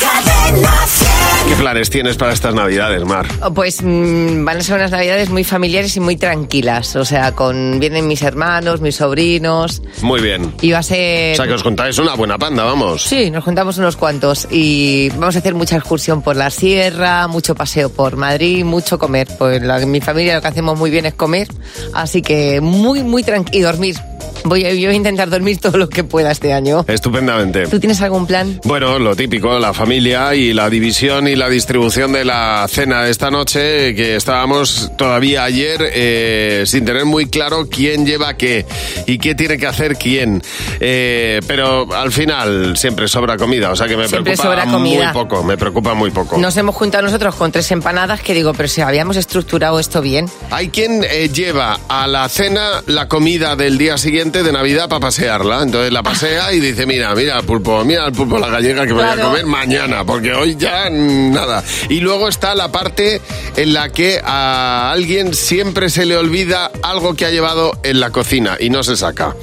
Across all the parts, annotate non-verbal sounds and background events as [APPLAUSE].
Cadena 100. ¿Qué planes tienes para estas navidades, Mar? Pues mm, van a ser unas navidades muy familiares y muy tranquilas. O sea, con vienen mis hermanos, mis sobrinos. Muy bien. Y va a ser. O sea, que os contáis una buena panda, vamos. Sí, nos juntamos unos cuantos y vamos a hacer mucha excursión por la sierra, mucho paseo por Madrid, mucho comer. Pues la- mi familia lo que hacemos muy bien es comer, así que muy, muy tranquilo. Y dormir. Voy a, yo voy a intentar dormir [LAUGHS] todo lo que pueda este año. Estupendamente. ¿Tú tienes algún plan? Bueno, lo típico, la familia y la división y la distribución de la cena de esta noche, que estábamos todavía ayer eh, sin tener muy claro quién lleva qué y qué tiene que hacer quién. Eh, pero al final siempre sobra comida, o sea que me Siempre preocupa muy poco, me preocupa muy poco. Nos hemos juntado nosotros con tres empanadas que digo, pero si habíamos estructurado esto bien. Hay quien eh, lleva a la cena la comida del día siguiente de Navidad para pasearla. Entonces la pasea y dice, mira, mira el pulpo, mira el pulpo la gallega que voy a comer mañana, porque hoy ya nada. Y luego está la parte en la que a alguien siempre se le olvida algo que ha llevado en la cocina y no se saca.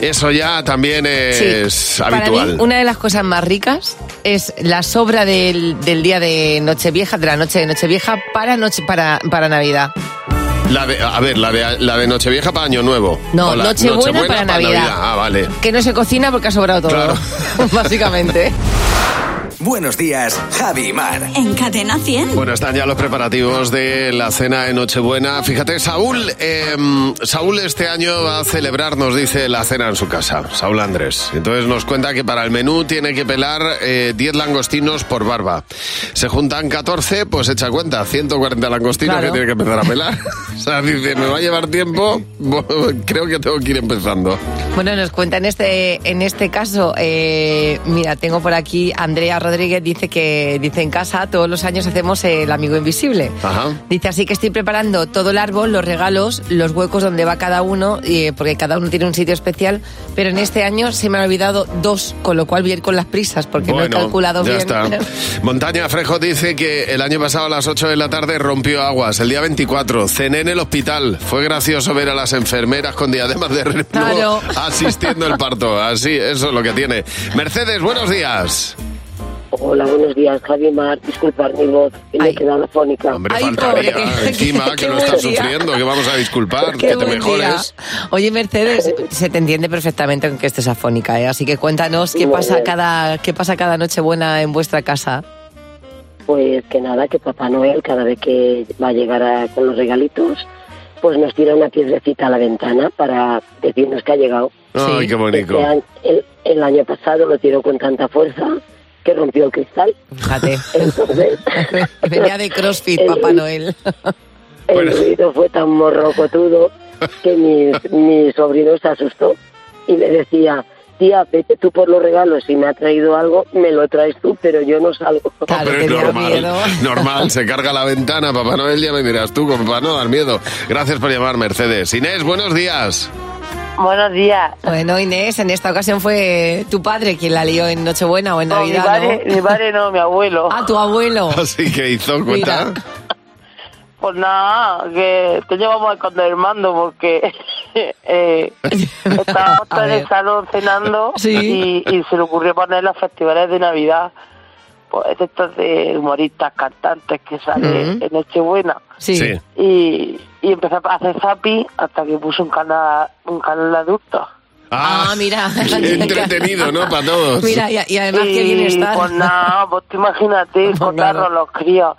Eso ya también es Sí. Para habitual. mí, una de las cosas más ricas es la sobra del, del día de Nochevieja, de la noche de Nochevieja para noche para, para Navidad. La de, a ver, la de, la de Nochevieja para Año Nuevo. No, la Nochebuena para Navidad. Ah, vale. Que no se cocina porque ha sobrado todo, Claro. [LAUGHS] básicamente. [LAUGHS] Buenos días, Javi y Mar. En Cadena 100. Bueno, están ya los preparativos de la cena de Nochebuena. Fíjate, Saúl, eh, Saúl este año va a celebrar, nos dice, la cena en su casa. Saúl Andrés. Entonces nos cuenta que para el menú tiene que pelar eh, 10 langostinos por barba. Se juntan 14, pues echa cuenta, 140 langostinos Claro. que tiene que empezar a pelar. [LAUGHS] o sea, dice, me va a llevar tiempo, creo que tengo que ir empezando. Bueno, nos cuenta en este, en este caso, eh, mira, tengo por aquí Andrea Rodríguez, dice que dice en casa todos los años hacemos el amigo invisible. Ajá. Dice así que estoy preparando todo el árbol, los regalos, los huecos donde va cada uno, eh, porque cada uno tiene un sitio especial, pero en este año se me han olvidado dos, con lo cual voy a ir con las prisas, porque no he calculado ya bien. está. [LAUGHS] Montaña Frejo dice que el año pasado a las 8 de la tarde rompió aguas. El día 24 cené en el hospital. Fue gracioso ver a las enfermeras con diademas de reno Claro. asistiendo al parto. Así, eso es lo que tiene. Mercedes, buenos días. Hola, buenos días, Javi Mar. Disculpar mi voz, que me he quedado afónica. Hombre, Ay, faltaría pobre. [LAUGHS] encima que lo estás día. sufriendo, que vamos a disculpar, [LAUGHS] Qué que te mejores. día. Oye, Mercedes, [LAUGHS] se te entiende perfectamente con que estés afónica, ¿eh? Así que cuéntanos qué Muy pasa bien. cada, qué pasa cada noche buena en vuestra casa. Pues que nada, que Papá Noel, cada vez que va a llegar a- con los regalitos, pues nos tira una piedrecita a la ventana para decirnos que ha llegado. Ay, Sí. qué bonito. Este año- el, el año pasado lo tiró con tanta fuerza que rompió el cristal. Fíjate. Entonces, [LAUGHS] Venía de CrossFit, El- Papá Noel. el Bueno. ruido fue tan morrocotudo que mi, mi sobrino se asustó y me decía, tía, vete tú por los regalos, si me ha traído algo, me lo traes tú, pero yo no salgo. Claro, Pero es normal, miedo. normal, se carga la ventana, Papá Noel, ya me dirás tú, como para no dar miedo. Gracias por llamar, Mercedes. Inés, buenos días. Buenos días. Bueno, Inés, en esta ocasión fue tu padre quien la lió en Nochebuena o en No, mi Navidad, padre, ¿no? mi padre no, mi abuelo. [LAUGHS] Ah, tu abuelo. [LAUGHS] Así que hizo cuenta. Mira. Pues nada, que, que llevamos a esconder el mando porque [LAUGHS] eh, estábamos en el salón cenando Sí. y, y se le ocurrió poner los festivales de Navidad. Pues de estos de humoristas, cantantes que salen Ujú. en Nochebuena. Sí. Sí. Y, y empezó a hacer zapi hasta que puso un canal, un canal adulto. Ah, mira. [LAUGHS] qué [LAUGHS] entretenido, ¿no? Para todos. Mira, y, y además qué bien está. pues nada, [LAUGHS] pues tú imagínate, No, contarlo claro. a los críos.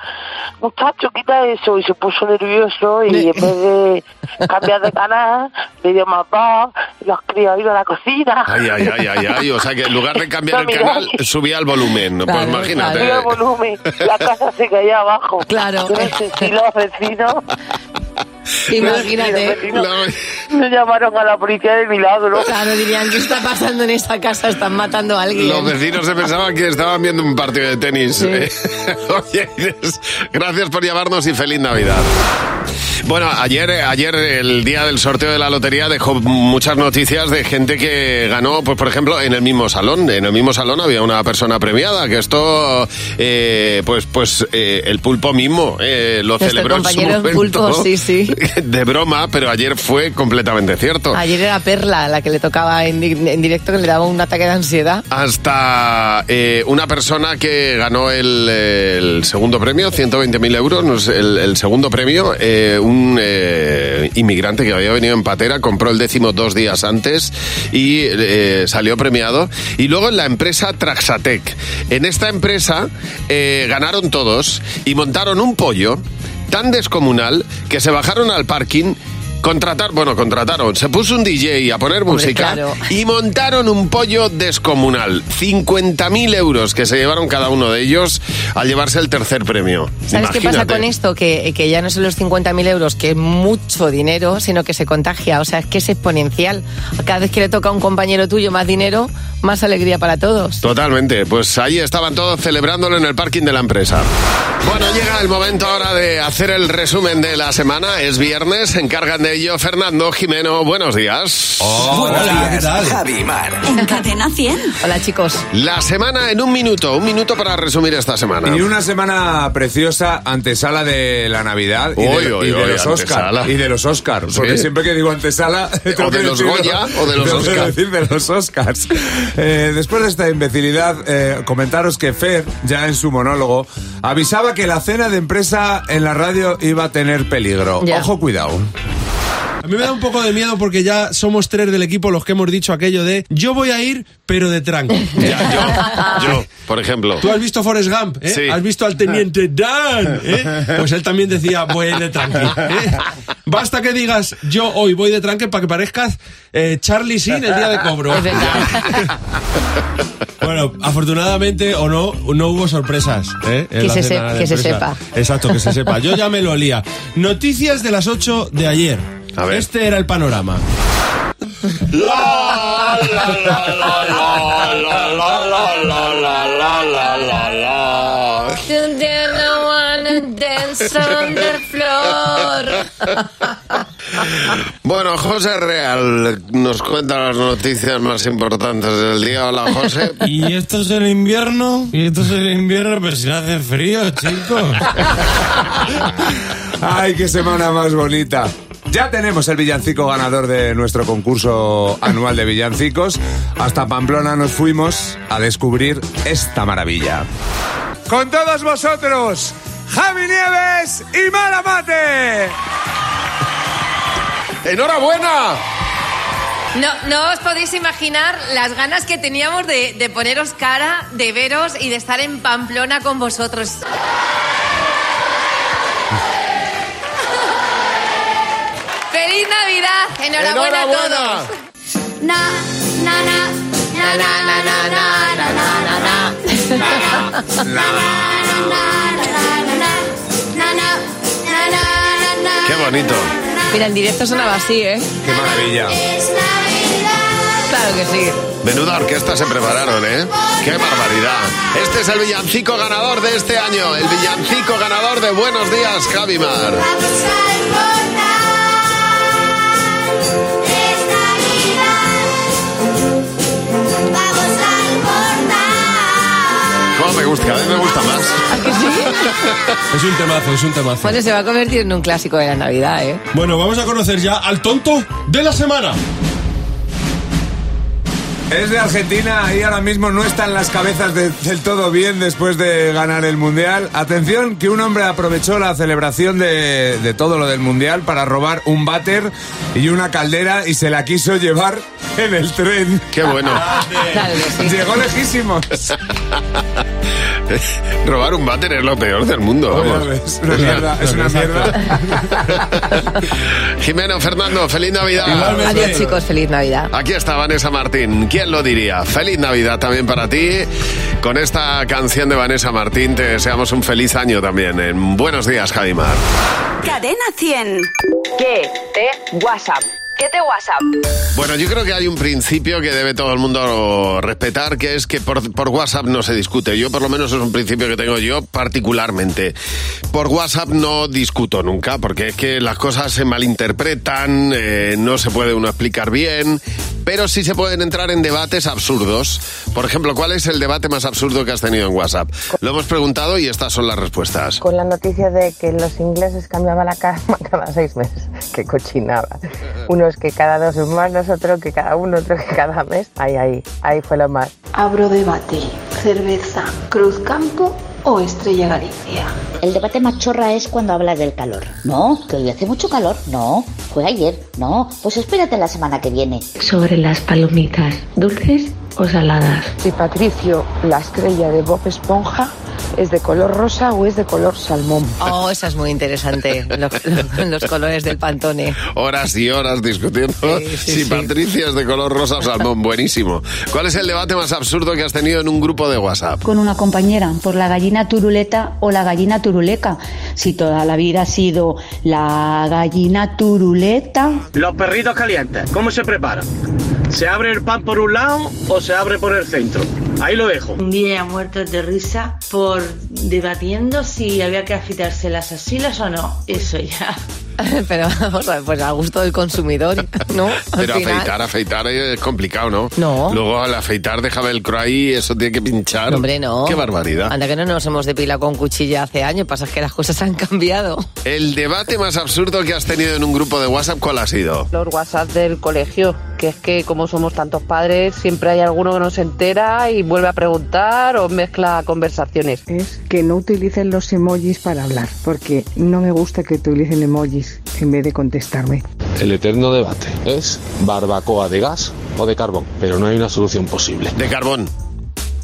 Muchacho, quita eso. Y se puso nervioso y en vez de cambiar de canal, le dio más voz, y los críos iban a la cocina. Ay, ay, ay, ay, ay. O sea que en lugar de cambiar el No, mira. canal, subía el volumen. Pues Claro, imagínate. Subió el volumen, la casa se caía abajo. Claro. Sé si los vecinos, [LAUGHS] Imagínate. los vecinos La- me llamaron a la policía de milagro. Claro, dirían, ¿qué está pasando en esta casa? Están matando a alguien. Los vecinos se pensaban que estaban viendo un partido de tenis. Sí. [LAUGHS] Oye, Inés, gracias por llamarnos y feliz Navidad. Bueno, ayer, ayer el día del sorteo de la lotería dejó muchas noticias de gente que ganó, pues por ejemplo, en el mismo salón. En el mismo salón había una persona premiada, que esto, eh, pues, pues eh, el pulpo mismo eh, lo Nuestro celebró en su compañero momento. Pulpo, sí, sí. [LAUGHS] de broma, pero ayer fue completamente cierto. Ayer era Perla la que le tocaba en, en directo, que le daba un ataque de ansiedad. Hasta eh, una persona que ganó el, el segundo premio, 120.000 euros, el, el segundo premio, eh, un eh, inmigrante que había venido en patera, compró el décimo dos días antes y salió premiado. Y luego en la empresa Traxatec. En esta empresa ganaron todos y montaron un pollo tan descomunal que se bajaron al parking. Contratar, bueno, contrataron, se puso un DJ a poner Hombre, música claro. y montaron un pollo descomunal. 50.000 euros que se llevaron cada uno de ellos al llevarse el tercer premio. ¿Sabes qué pasa Imagínate. con esto? Que, que ya no son los 50.000 euros, que es mucho dinero, sino que se contagia. O sea, es que es exponencial. Cada vez que le toca a un compañero tuyo más dinero, más alegría para todos. Totalmente, pues ahí estaban todos celebrándolo en el parking de la empresa. Bueno, llega el momento ahora de hacer el resumen de la semana. Es viernes, se encargan de ello Fernando Jimeno. Buenos días. Buenos Hola, ¿qué tal? Javi Mar. En Cadena 100. Hola, chicos. La semana en un minuto, un minuto para resumir esta semana. Y una semana preciosa, antesala de la Navidad y, Uy, de, uy, y de uy, los antesala. Oscar. Y de los Oscar. Sí. Porque siempre que digo antesala. [LAUGHS] tengo de los Goya o de los tengo que Oscar. decir de los Oscars. Eh, después de esta imbecilidad, eh, comentaros que Fer, ya en su monólogo, avisaba que la cena de empresa en la radio iba a tener peligro. Ya. Ojo, cuidado. A mí me da un poco de miedo porque ya somos tres del equipo los que hemos dicho aquello de yo voy a ir, pero de tranqui. [LAUGHS] Ya, yo, yo, por ejemplo. Tú has visto Forrest Gump, ¿eh? Sí. Has visto al teniente Dan, ¿eh? Pues él también decía voy a ir de tranqui. ¿eh? Basta que digas yo hoy voy de tranqui para que parezcas eh, Charlie Sin el día de cobro. Es verdad. Bueno, afortunadamente o no, no hubo sorpresas. ¿eh? Que se que se empresa. sepa. Exacto, que se sepa. Yo ya me lo olía. Noticias de las 8 de ayer. A ver. Este era el panorama. Bueno, José Real nos cuenta las noticias más importantes del día. Hola, José. [LAUGHS] Y esto es el invierno, y esto es el invierno, pero si no hace frío, chicos. [LAUGHS] Ay, qué semana más bonita. Ya tenemos el villancico ganador de nuestro concurso anual de villancicos. Hasta Pamplona nos fuimos a descubrir esta maravilla. Con todos vosotros, Javi Nieves y Mara Mate. ¡Enhorabuena! No, no os podéis imaginar las ganas que teníamos de, de poneros cara, de veros y de estar en Pamplona con vosotros. ¡Feliz Navidad! Enhorabuena, Enhorabuena. a todos. Na, na, na. Qué bonito. Mira, en directo sonaba así, ¿eh? Qué maravilla. Claro que sí. Menuda orquesta se prepararon, ¿eh? ¡Qué barbaridad! Este es el villancico ganador de este año, el villancico ganador de Buenos Días, Javimar. Es un temazo, es un temazo. Bueno, se va a convertir en un clásico de la Navidad, ¿eh? Bueno, vamos a conocer ya al tonto de la semana. Es de Argentina y ahora mismo no están las cabezas de- del todo bien después de ganar el Mundial. Atención, que un hombre aprovechó la celebración de, de todo lo del Mundial para robar un váter y una caldera y se la quiso llevar en el tren. ¡Qué bueno! [LAUGHS] Llegó lejísimos. [LAUGHS] [LAUGHS] Robar un váter es lo peor del mundo, vamos. ves, una mierda, es una mierda. [LAUGHS] Jimeno, Fernando, feliz Navidad. Igualmente. Adiós, chicos. Feliz Navidad. Aquí está Vanessa Martín. ¿Quién lo diría? Feliz Navidad también para ti. Con esta canción de Vanessa Martín te deseamos un feliz año también. En Buenos días, Javimar. Cadena 100. ¿Qué? Te WhatsApp. 7 WhatsApp. Bueno, yo creo que hay un principio que debe todo el mundo respetar, que es que por, por WhatsApp no se discute. Yo, por lo menos, es un principio que tengo yo particularmente. Por WhatsApp no discuto nunca, porque es que las cosas se malinterpretan, eh, no se puede uno explicar bien, pero sí se pueden entrar en debates absurdos. Por ejemplo, ¿cuál es el debate más absurdo que has tenido en WhatsApp? Lo hemos preguntado y estas son las respuestas. Con la noticia de que los ingleses cambiaban la cama [LAUGHS] cada seis meses. Qué cochinada. Unos que cada dos semanas, otro que cada uno, otro que cada mes. Ahí, ahí, ahí fue lo más. Abro debate. Cerveza, Cruz Campo o Estrella Galicia. El debate más chorra es cuando hablas del calor. No, que hoy hace mucho calor. No, fue ayer. No, pues espérate la semana que viene. Sobre las palomitas, ¿dulces o saladas? Si Patricio, la estrella de Bob Esponja, es de color rosa o es de color salmón. Oh, esa es muy interesante. Los, los- los colores del pantone. Horas y horas discutiendo Sí, sí, si sí. Patricia es de color rosa o salmón. Buenísimo. ¿Cuál es el debate más absurdo que has tenido en un grupo de WhatsApp? con una compañera por la gallina turuleta o la gallina turuleca. Si toda la vida ha sido la gallina turuleta. Los perritos calientes, ¿cómo se preparan? ¿Se abre el pan por un lado o se abre por el centro? Ahí lo dejo. Un día muertos de risa por debatiendo si había que afitarse las asilas o no. Eso ya. [LAUGHS] Pero vamos a ver, pues a gusto del consumidor, ¿no? Al Pero final. afeitar, afeitar es complicado, ¿no? No. Luego al afeitar deja velcro ahí, eso tiene que pinchar. Hombre, no. Qué barbaridad. Anda que no nos hemos depilado con cuchilla hace años, pasa que las cosas han cambiado. El debate más absurdo que has tenido en un grupo de WhatsApp, ¿cuál ha sido? Los WhatsApp del colegio, que es que como somos tantos padres, siempre hay alguno que no se entera y vuelve a preguntar o mezcla conversaciones. es que no utilicen los emojis para hablar, porque no me gusta que utilicen emojis en vez de contestarme. El eterno debate es barbacoa de gas o de carbón, pero no hay una solución posible. De carbón.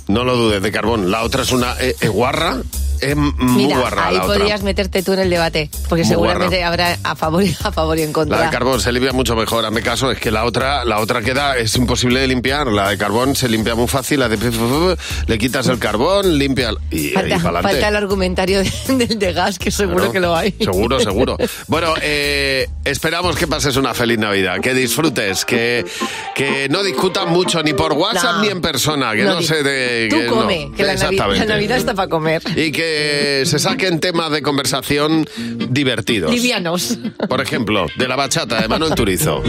No lo dudes, de carbón. La otra es una eh, eh, guarra. Es muy Mira, guarra ahí la otra. podrías meterte tú en el debate, porque Muy seguramente habrá a favor, y, a favor y en contra. La de carbón se limpia mucho mejor. Hazme caso, es que la otra, la otra queda, es imposible de limpiar. La de carbón se limpia muy fácil. La de le quitas el carbón, limpia y, falta, y falta el argumentario de- [LAUGHS] del de gas, que seguro que lo hay. Seguro, seguro. [LAUGHS] Bueno, eh, esperamos que pases una feliz Navidad, que disfrutes, que, que no discutan mucho ni por WhatsApp No. ni en persona, que no, di- se de... Tú que no. que la Navidad está para comer. Y que se saquen temas de conversación divertidos. Livianos. Por ejemplo, de la bachata de Manuel Turizo.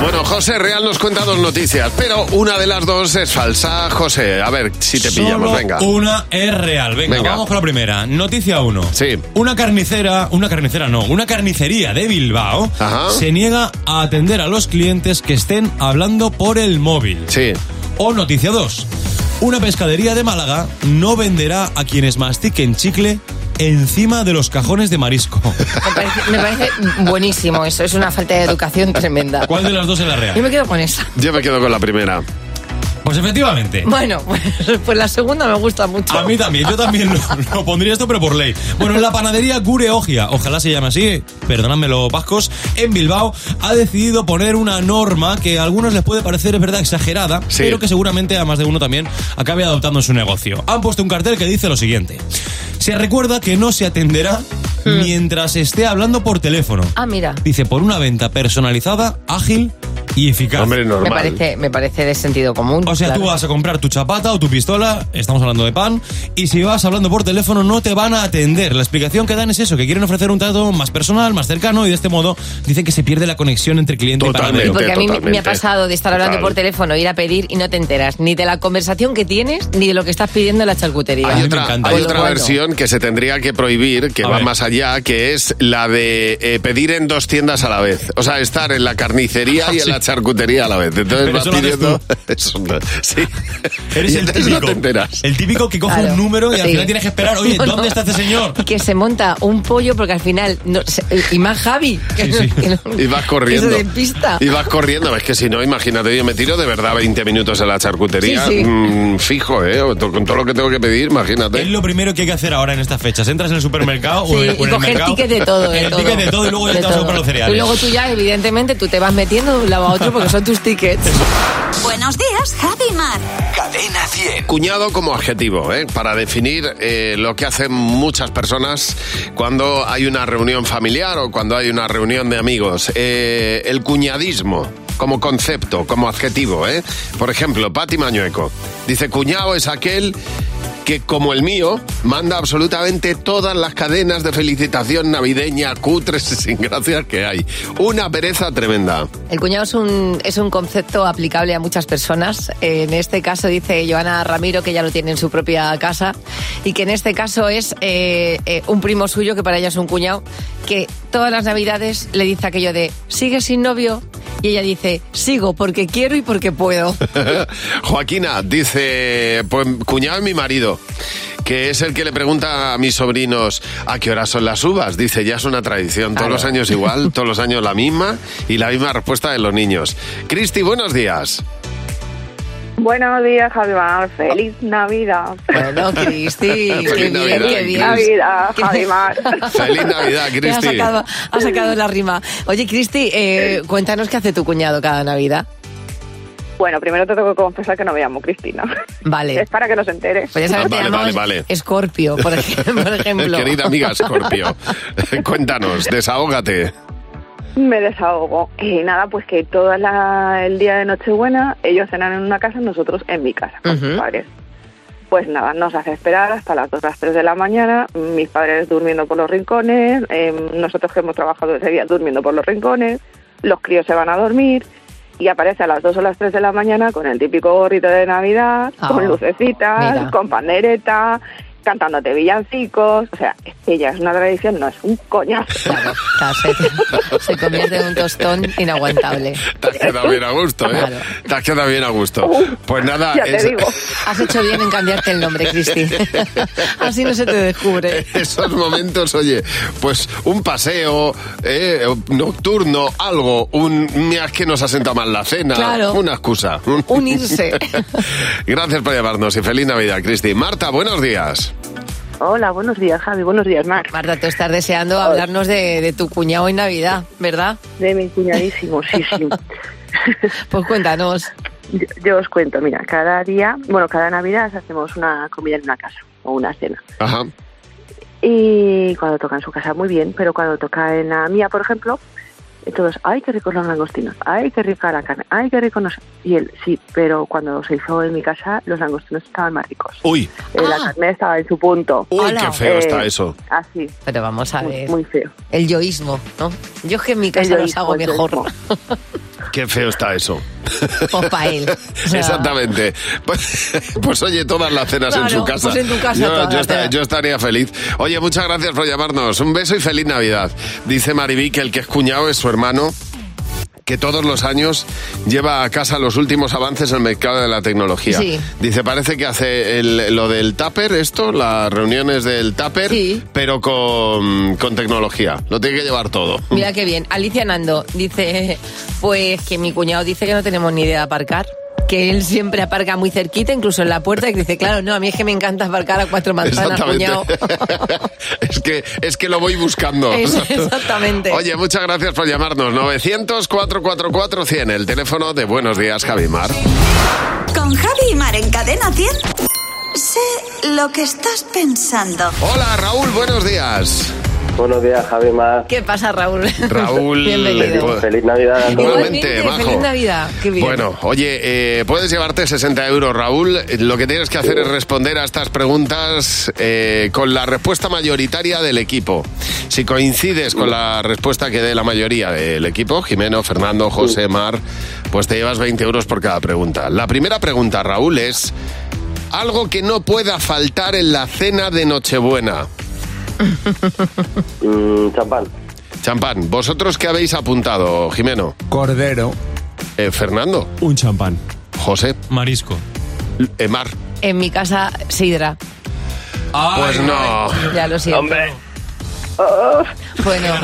Bueno, José Real nos cuenta dos noticias, pero una de las dos es falsa. José, a ver si te pillamos, Solo venga. Una es real. Venga, Venga. vamos con la primera. Noticia 1. Sí. Una carnicera, una carnicera no, una carnicería de Bilbao Ajá. se niega a atender a los clientes que estén hablando por el móvil. Sí. O noticia 2. Una pescadería de Málaga no venderá a quienes mastiquen chicle encima de los cajones de marisco. [LAUGHS] Me parece, me parece buenísimo eso, es una falta de educación tremenda. ¿Cuál de las dos es la real? Yo me quedo con esa. Yo me quedo con la primera. Pues efectivamente. Bueno, pues, pues la segunda me gusta mucho. A mí también, yo también lo, lo pondría esto, pero por ley. Bueno, en la panadería Gure Ogia, ojalá se llame así, perdonadme los vascos, en Bilbao, ha decidido poner una norma que a algunos les puede parecer, es verdad, exagerada, Sí. pero que seguramente a más de uno también acabe adoptando en su negocio. Han puesto un cartel que dice lo siguiente. Se recuerda que no se atenderá mientras esté hablando por teléfono. Ah, mira. Dice, por una venta personalizada, ágil y eficaz. Hombre, normal. Me parece, me parece de sentido común. O sea, claro. tú vas a comprar tu chapata o tu pistola, estamos hablando de pan, y si vas hablando por teléfono no te van a atender. La explicación que dan es eso, que quieren ofrecer un trato más personal, más cercano, y de este modo dicen que se pierde la conexión entre cliente Totalmente. y panadero. porque a mí me- me totalmente. ha pasado de estar hablando Total. por teléfono, ir a pedir y no te enteras ni de la conversación que tienes ni de lo que estás pidiendo en la charcutería. Hay otra, hay otra bueno. versión que se tendría que prohibir, que A va ver. más allá, que es la de eh, pedir en dos tiendas a la vez. O sea, estar en la carnicería y en Sí. la charcutería a la vez. Entonces Pero vas eso pidiendo... [LAUGHS] Eso no- sí. [LAUGHS] Eres Y el típico, no te enteras. el típico que coge Claro. un número y al Sí. final tienes que esperar, oye, [LAUGHS] No, no. ¿dónde está este señor? Y que se monta un pollo porque al final. no se- y más Javi. Que, Sí, sí. que no- Y vas corriendo. Que se despista. Y vas corriendo. Es que si no, imagínate, yo me tiro de verdad 20 minutos en la charcutería. Sí, sí. mm, fijo, ¿eh? Con todo lo que tengo que pedir, imagínate. Es lo primero que hay que hacer ahora en estas fechas. Entras en el supermercado Sí, o en, o y en el mercado. ticket de todo. De el todo. ticket de todo y luego ya te vas a comprar los cereales. Y luego tú ya, evidentemente, tú te vas metiendo la lado a otro porque son tus tickets. Buenos días, Javi Mar. Cadena 100. Cuñado como adjetivo, ¿eh? para definir eh, lo que hacen muchas personas cuando hay una reunión familiar o cuando hay una reunión de amigos. Eh, el cuñadismo como concepto, como adjetivo. ¿eh? Por ejemplo, Pati Mañueco dice, cuñado es aquel que como el mío manda absolutamente todas las cadenas de felicitación navideña cutres y sin gracias que hay. Una pereza tremenda. El cuñado es un, es un concepto aplicable a muchas personas. En este caso dice Joana Ramiro que ya lo tiene en su propia casa y que en este caso es eh, eh, un primo suyo, que para ella es un cuñado, que todas las navidades le dice aquello de ¿sigue sin novio? Y ella dice, sigo porque quiero y porque puedo. [LAUGHS] Joaquina dice, pues cuñado es mi marido, que es el que le pregunta a mis sobrinos a qué hora son las uvas. Dice, ya es una tradición, todos los años igual, todos los años la misma y la misma respuesta de los niños. Cristi, buenos días. Buenos días, Javimar. Feliz Navidad. Bueno, Cristi, [LAUGHS] qué bien, Navidad, qué bien. Navidad, Javimar. [LAUGHS] Feliz Navidad, Ha Cristi. sacado, ha sacado la rima. Oye, Cristi, eh, cuéntanos qué hace tu cuñado cada Navidad. Bueno, primero te tengo que confesar que no me llamo Cristina. Vale. Es para que no se entere. Pues ya sabes Vale, vale, vale. Escorpio, por ejemplo. [LAUGHS] por [LAUGHS] ejemplo. Querida amiga Scorpio, [LAUGHS] cuéntanos, desahógate. Me desahogo. Y nada, pues que todo la- el día de Nochebuena ellos cenan en una casa, nosotros en mi casa, con mis padres. Pues nada, nos hace esperar hasta las 2 las 3 de la mañana, mis padres durmiendo por los rincones, eh, nosotros que hemos trabajado ese día durmiendo por los rincones, los críos se van a dormir y aparece a las 2 o las 3 de la mañana con el típico gorrito de Navidad, Ah, con lucecitas, mira. con pandereta, cantándote villancicos. O sea, es que ya es una tradición, no es un coñazo. Claro, claro, se, se convierte en un tostón inaguantable. Te has quedado bien a gusto, ¿eh? Claro. Te has quedado bien a gusto. Pues nada, Ya te es- digo. Has hecho bien en cambiarte el nombre, Cristi. [LAUGHS] Así no se te descubre. esos momentos, oye, pues un paseo eh, nocturno, algo, un mira es que nos ha sentado mal la cena, Claro. una excusa. Unirse. [LAUGHS] Gracias por llamarnos y feliz Navidad, Cristi. Marta, buenos días. Hola, buenos días, Javi. Buenos días, Mar. Marta, tú estás deseando hablarnos de, de tu cuñado en Navidad, ¿verdad? De mi cuñadísimo, sí, sí. [LAUGHS] [LAUGHS] Pues cuéntanos. Yo, yo os cuento, mira, cada día, bueno, cada Navidad hacemos una comida en una casa o una cena. Ajá. Y cuando toca en su casa, muy bien, pero cuando toca en la mía, por ejemplo, todos, ay, qué ricos los langostinos, ay, qué rica la carne, ay, qué rico no sé. Y él, sí, pero cuando se hizo en mi casa, los langostinos estaban más ricos. Uy, Eh, La carne estaba en su punto. uy, qué feo Eh, está eso. Así. Pero vamos a Muy, ver. muy feo. El yoísmo, ¿no? Yo es que en mi casa los hago mejor. [LAUGHS] Qué feo está eso. Pues para él. [LAUGHS] O sea, Exactamente. Pues, pues oye, todas las cenas en su casa. pues en tu casa yo, yo estaría feliz. Oye, muchas gracias por llamarnos. Un beso y feliz Navidad. Dice Maribí que el que es cuñado es su hermano que todos los años lleva a casa los últimos avances en el mercado de la tecnología. Sí. Dice, parece que hace el- lo del Tupper, esto, las reuniones del Tupper, pero con, con tecnología. Lo tiene que llevar todo. Mira qué bien. Alicia Nando dice, pues que mi cuñado dice que no tenemos ni idea de aparcar. Que él siempre aparca muy cerquita, incluso en la puerta, y que dice, claro, no, a mí es que me encanta aparcar a cuatro manzanas, cuñado. [LAUGHS] es, que, es que lo voy buscando. [LAUGHS] Es- exactamente. Oye, muchas gracias por llamarnos. 900-444-100, el teléfono de Buenos Días, Javimar. Con Javi y Mar en Cadena 100. Sé lo que estás pensando. Hola, Raúl, buenos días. Buenos días, Javi Mar. ¿Qué pasa, Raúl? Raúl, [LAUGHS] Bienvenido. pues, Feliz Navidad. Igualmente, majo. feliz Navidad. Qué bien. Bueno, oye, eh, puedes llevarte 60 euros, Raúl. Lo que tienes que hacer es responder a estas preguntas eh, con la respuesta mayoritaria del equipo. Si coincides con la respuesta que dé la mayoría del equipo, Jimeno, Fernando, José, Mar, pues te llevas 20 euros por cada pregunta. La primera pregunta, Raúl, es algo que no pueda faltar en la cena de Nochebuena. [LAUGHS] Mm, champán. Champán. ¿Vosotros qué habéis apuntado, Jimeno? Cordero. Eh, Fernando. Un champán. José. Marisco. Eh, Mar. En mi casa, sidra. Pues no. Ya lo siento. Hombre. Bueno, [LAUGHS] [LAUGHS]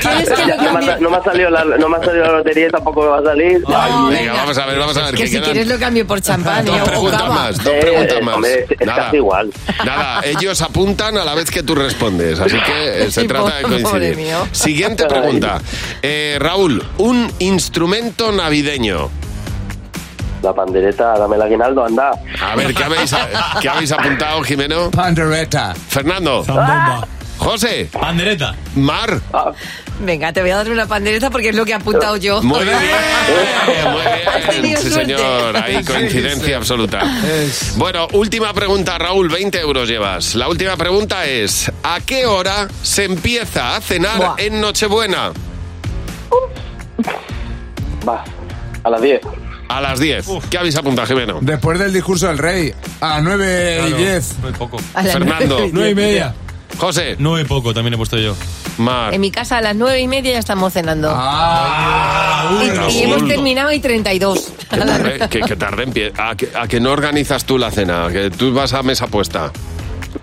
tienes que lo no, me ha, no me ha salido la, no me ha salido la lotería y tampoco me va a salir. Venga, vamos a ver, vamos a ver. que si quedan quieres lo cambio por [LAUGHS] champán dos ¿eh? preguntas más, dos Eh, preguntas más. Nada. casi igual. Nada, ellos apuntan a la vez que tú respondes, así que eh, se trata de coincidir. Siguiente pregunta. Eh, Raúl, un instrumento navideño. La pandereta, dame el aguinaldo, anda. A ver, ¿qué habéis, qué habéis apuntado, Jimeno? Pandereta. Fernando. José. Pandereta. Mar. Venga, te voy a dar una pandereta porque es lo que he apuntado yo. Muy bien, muy bien. [LAUGHS] Sí, señor. Ahí coincidencia absoluta. Bueno, última pregunta, Raúl. 20 euros llevas. La última pregunta es: ¿a qué hora se empieza a cenar Buah. en Nochebuena? Va, a las 10. A las 10. ¿Qué habéis apuntado, Jimeno? Después del discurso del rey, a las 9 y 10. Muy poco. A Fernando. nueve Nueve y media. José. Nueve y poco también he puesto yo. Mar. En mi casa a las nueve y media ya estamos cenando. Ah, y, Raúl. y hemos terminado y 32. Que tarde, que, que tarde empie- ¿A que, a que no organizas tú la cena? Que tú vas a mesa puesta.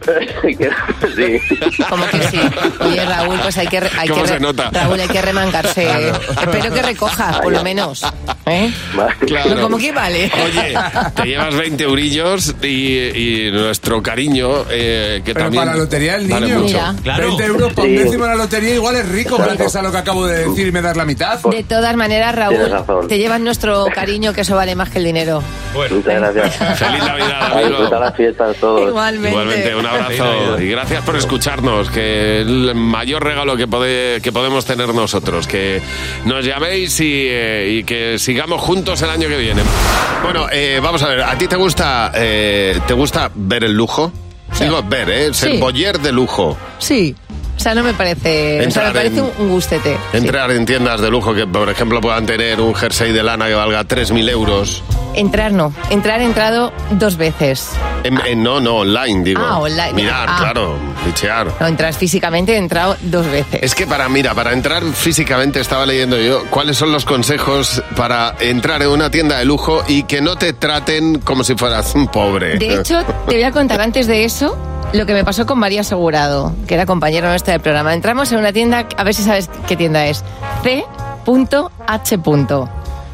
[LAUGHS] sí. Como que sí. Oye, Raúl, pues hay que, hay ¿Cómo que se nota? Raúl, hay que remangarse. [LAUGHS] Espero que recojas, por lo menos. ¿Eh? Claro. ¿Cómo que vale? Oye, te llevas 20 eurillos y, y nuestro cariño, eh, que Pero también. para la lotería el vale niño, mucho. Mira. 20 euros por un Sí. décimo de la lotería igual es rico gracias a lo que acabo de decir y me das la mitad. De todas maneras, Raúl, te llevas nuestro cariño, que eso vale más que el dinero. Muchas gracias. Feliz Navidad, A amigo. disfrutar las fiestas todos. Igualmente. Igualmente, un abrazo y gracias por escucharnos, que es el mayor regalo que, pode- que podemos tener nosotros, que nos llaméis y, eh, y que sigamos juntos el año que viene. Bueno, eh, vamos a ver, ¿a ti te gusta, eh, te gusta ver el lujo? Digo ver, ¿eh? Ser Sí. boyer de lujo. Sí. O sea, no me parece. o sea, Entrar me parece en- un, gustete. Entrar en tiendas de lujo que, por ejemplo, puedan tener un jersey de lana que valga 3.000 euros. Entrar no. Entrar he entrado dos veces. En- en- no, no, online, digo. Ah, online. Mirar, Ah. claro, bichear. No, entrar físicamente he entrado dos veces. Es que para, mira, para entrar físicamente estaba leyendo yo cuáles son los consejos para entrar en una tienda de lujo y que no te traten como si fueras un pobre. De hecho, te voy a contar antes de eso lo que me pasó con María Asegurado, que era compañera nuestra del programa. Entramos en una tienda, a ver si sabes qué tienda es. C.H.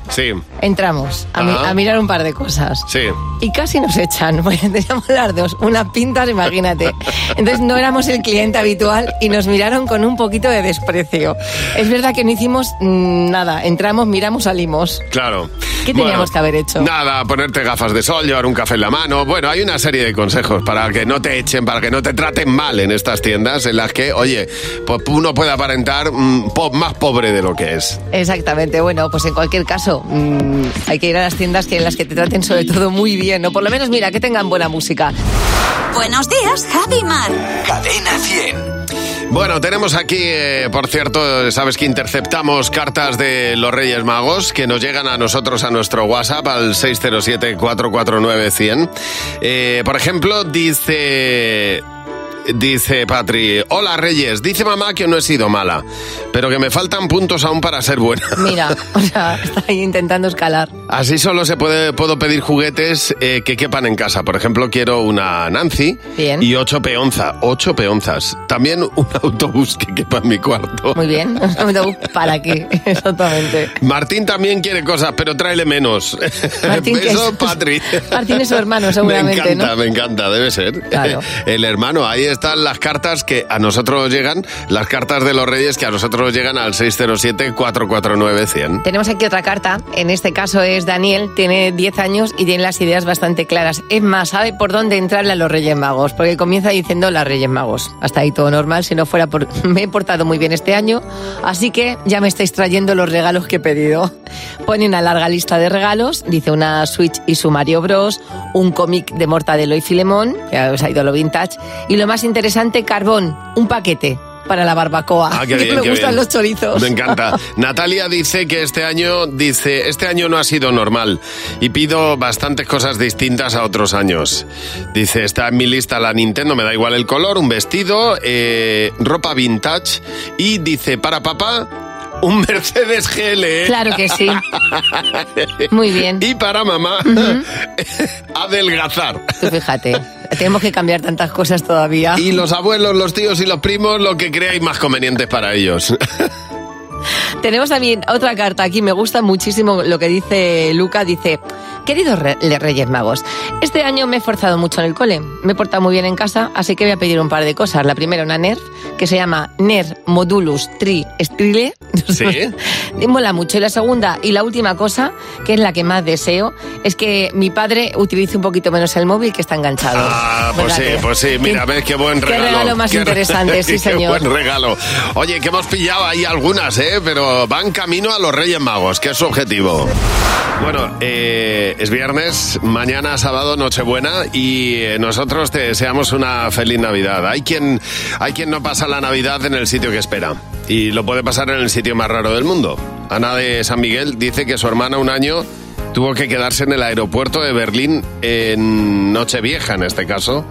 Sí, Entramos a, mi- Ajá. a mirar un par de cosas. sí. Y casi nos echan, [LAUGHS] porque teníamos las dos, unas pintas, imagínate. Entonces no éramos el cliente habitual y nos miraron con un poquito de desprecio. Es verdad que no hicimos mm, nada, entramos, miramos, salimos. Claro. ¿Qué teníamos que haber hecho? Nada, ponerte gafas de sol, llevar un café en la mano. Bueno, hay una serie de consejos para que no te echen, para que no te traten mal en estas tiendas en las que, oye, pues uno puede aparentar mm, po- más pobre de lo que es. Exactamente, bueno, pues en cualquier caso, mm, hay que ir a las tiendas que en las que te traten sobre todo muy bien, o por lo menos, mira, que tengan buena música. Buenos días, Javi Mar. Cadena 100. Bueno, tenemos aquí, eh, por cierto, sabes que interceptamos cartas de los Reyes Magos que nos llegan a nosotros a nuestro WhatsApp al 607-449-100. Eh, por ejemplo, dice... Dice Patri, hola Reyes, dice mamá que no he sido mala, pero que me faltan puntos aún para ser buena. [LAUGHS] Mira, o sea, está ahí intentando escalar. Así solo se puede, puedo pedir juguetes eh, que quepan en casa. Por ejemplo, quiero una Nancy Bien. y ocho peonzas. Ocho peonzas. También un [LAUGHS] autobús que quepa en mi cuarto. Muy bien, ¿para qué? [LAUGHS] Exactamente. Martín también quiere cosas, pero tráele menos. Martín, ¿qué Eso, es? Patri. Martín es su hermano, seguramente, Me encanta, ¿no? me encanta, debe ser. Claro. El hermano, ahí están las cartas que a nosotros nos llegan, las cartas de los reyes que a nosotros nos llegan al 607-449-100. Tenemos aquí otra carta, en este caso es Daniel, tiene 10 años y tiene las ideas bastante claras. Es más, sabe por dónde entrarle a los Reyes Magos, porque comienza diciendo las Reyes Magos. Hasta ahí todo normal, si no fuera por... [LAUGHS] Me he portado muy bien este año, así que ya me estáis trayendo los regalos que he pedido. Pone una larga lista de regalos, dice una Switch y su Mario Bros, un cómic de Mortadelo y Filemón, ya os ha ido lo vintage, y lo más interesante, carbón, un paquete para la barbacoa. Ah, qué [LAUGHS] que bien, me qué gustan bien. los chorizos. Me encanta. [LAUGHS] Natalia dice que este año, dice, este año no ha sido normal y pido bastantes cosas distintas a otros años. Dice, está en mi lista la Nintendo, me da igual el color, un vestido, eh, ropa vintage y dice, para papá, un Mercedes GL. Claro que sí. [LAUGHS] Muy bien. Y para mamá, adelgazar. Tú fíjate. Tenemos que cambiar tantas cosas todavía. Y los abuelos, los tíos y los primos, lo que creáis más convenientes para ellos. Tenemos también otra carta aquí, me gusta muchísimo lo que dice Luca, dice, queridos re- Reyes Magos, este año me he esforzado mucho en el cole, me he portado muy bien en casa, así que voy a pedir un par de cosas. La primera, una NERF, que se llama NER Modulus Tri Strile, Sí. [LAUGHS] mola mucho. Y la segunda y la última cosa, que es la que más deseo, es que mi padre utilice un poquito menos el móvil que está enganchado. Ah, pues sí, ¿Verdad que- pues sí, mira, ves qué buen qué regalo. regalo más interesante, sí, [LAUGHS] qué señor. buen regalo. Oye, que hemos pillado ahí algunas, ¿eh? Pero van camino a los Reyes Magos, que es su objetivo. Bueno, eh, es viernes, mañana sábado, Nochebuena, y eh, nosotros te deseamos una feliz Navidad. Hay quien, hay quien no pasa la Navidad en el sitio que espera, y lo puede pasar en el sitio más raro del mundo. Ana de San Miguel dice que su hermana un año tuvo que quedarse en el aeropuerto de Berlín en Nochevieja, en este caso,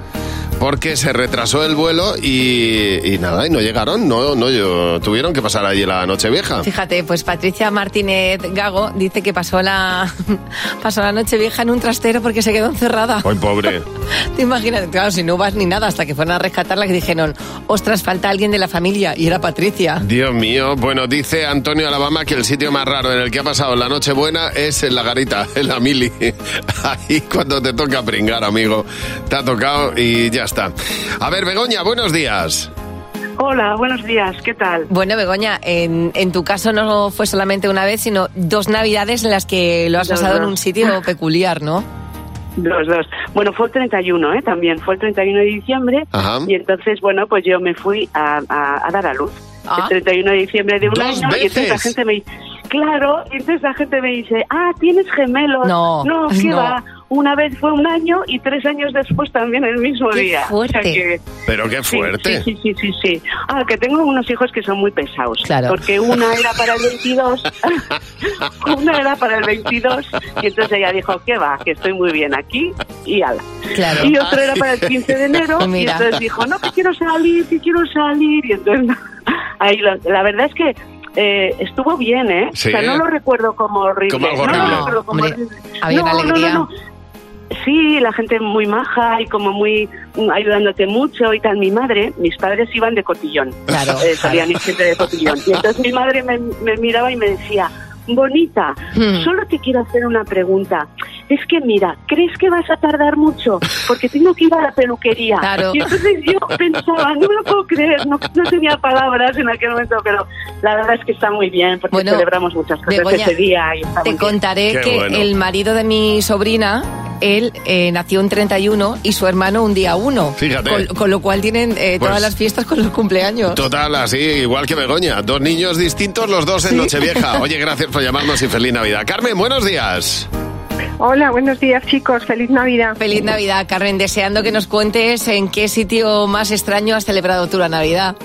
porque se retrasó el vuelo y, y nada, y no llegaron, no, no, yo- tuvieron que pasar allí la Nochevieja. Fíjate, pues Patricia Martínez Gago dice que pasó la, [LAUGHS] pasó la noche vieja en un trastero porque se quedó encerrada. Ay, pobre. [LAUGHS] Te imaginas, claro, si no vas ni nada, hasta que fueron a rescatarla que dijeron, ostras, falta alguien de la familia, y era Patricia. Dios mío, bueno, dice Antonio Alabama que el sitio más raro en el que ha pasado la noche buena es en la garita, en la mili. [LAUGHS] Ahí cuando te toca pringar, amigo. Te ha tocado y ya está. A ver, Begoña, buenos días. Hola, buenos días, ¿qué tal? Bueno, Begoña, en, en tu caso no fue solamente una vez, sino dos navidades en las que lo has Dos, pasado en un sitio [LAUGHS] peculiar, ¿no? Dos, dos. Bueno, fue el 31, ¿eh? También fue el 31 de diciembre. Ajá. Y entonces, bueno, pues yo me fui a, a- a dar a luz. Ah. El 31 de diciembre de un ¿Dos año. Y entonces la veces? gente me dice, claro, y entonces la gente me dice, ah, tienes gemelos. No, no, ¿qué [LAUGHS] no. va? Una vez fue un año y tres años después también el mismo Qué día. O sea fuerte. que- Pero qué Sí, fuerte. Sí, sí, sí, sí, sí. Ah, que tengo unos hijos que son muy pesados. Claro. Porque una era para el 22, [LAUGHS] una era para el 22, y entonces ella dijo, ¿qué va? Que estoy muy bien aquí, y ala. Claro. Y otro era para el 15 de enero, y entonces dijo, no, que quiero salir, que quiero salir, y entonces, [LAUGHS] ahí lo- la verdad es que eh, estuvo bien, ¿eh? Sí. O sea, no lo recuerdo como horrible. Como algo No lo horrible. recuerdo como Hombre, horrible. había una No, no, no, alegría. Sí, la gente muy maja y como muy mm, ayudándote mucho y tal. Mi madre, mis padres iban de cotillón. Claro, Eh, salían siempre de cotillón. Y entonces mi madre me, me miraba y me decía, bonita, Hmm. solo te quiero hacer una pregunta. Es que mira, ¿crees que vas a tardar mucho? Porque tengo que ir a la peluquería. Claro. Y entonces yo pensaba, no me lo puedo creer, no, no tenía palabras en aquel momento, pero la verdad es que está muy bien porque Bueno, celebramos muchas cosas Begoña, ese día. Y está Te muy bien. contaré Qué que bueno. el marido de mi sobrina, él eh, nació un 31 y su hermano un día 1. Fíjate. Con, con lo cual tienen eh, Pues- todas las fiestas con los cumpleaños. Total, así, igual que Begoña. Dos niños distintos, los dos en Nochevieja. [LAUGHS] Oye, gracias por llamarnos y feliz Navidad. Carmen, buenos días. Hola, buenos días chicos, feliz Navidad. Feliz Navidad, Carmen. Deseando que nos cuentes en qué sitio más extraño has celebrado tú la Navidad.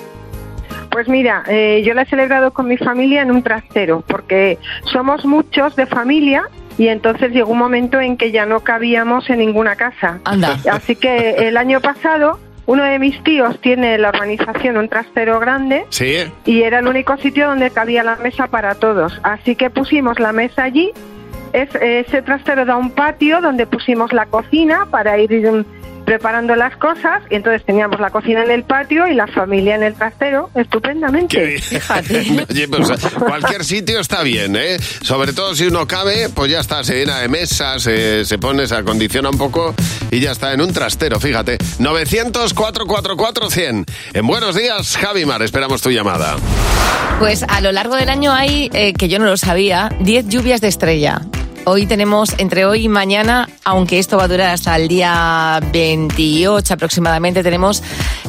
Pues mira, eh, yo la he celebrado con mi familia en un trastero, porque somos muchos de familia y entonces llegó un momento en que ya no cabíamos en ninguna casa. Anda. Así que el año pasado uno de mis tíos tiene la organización un trastero grande Sí. y era el único sitio donde cabía la mesa para todos. Así que pusimos la mesa allí. Es- ese trastero da un patio donde pusimos la cocina para ir mm, preparando las cosas y entonces teníamos la cocina en el patio y la familia en el trastero estupendamente. [LAUGHS] Oye, pues cualquier sitio está bien, ¿eh? Sobre todo si uno cabe, pues ya está, se llena de mesas, se, se pone, se acondiciona un poco y ya está en un trastero, fíjate. 900-444-100. En Buenos Días, Javimar, esperamos tu llamada. Pues a lo largo del año hay, eh, que yo no lo sabía, 10 lluvias de estrella. Hoy tenemos, entre hoy y mañana, aunque esto va a durar hasta el día 28 aproximadamente, tenemos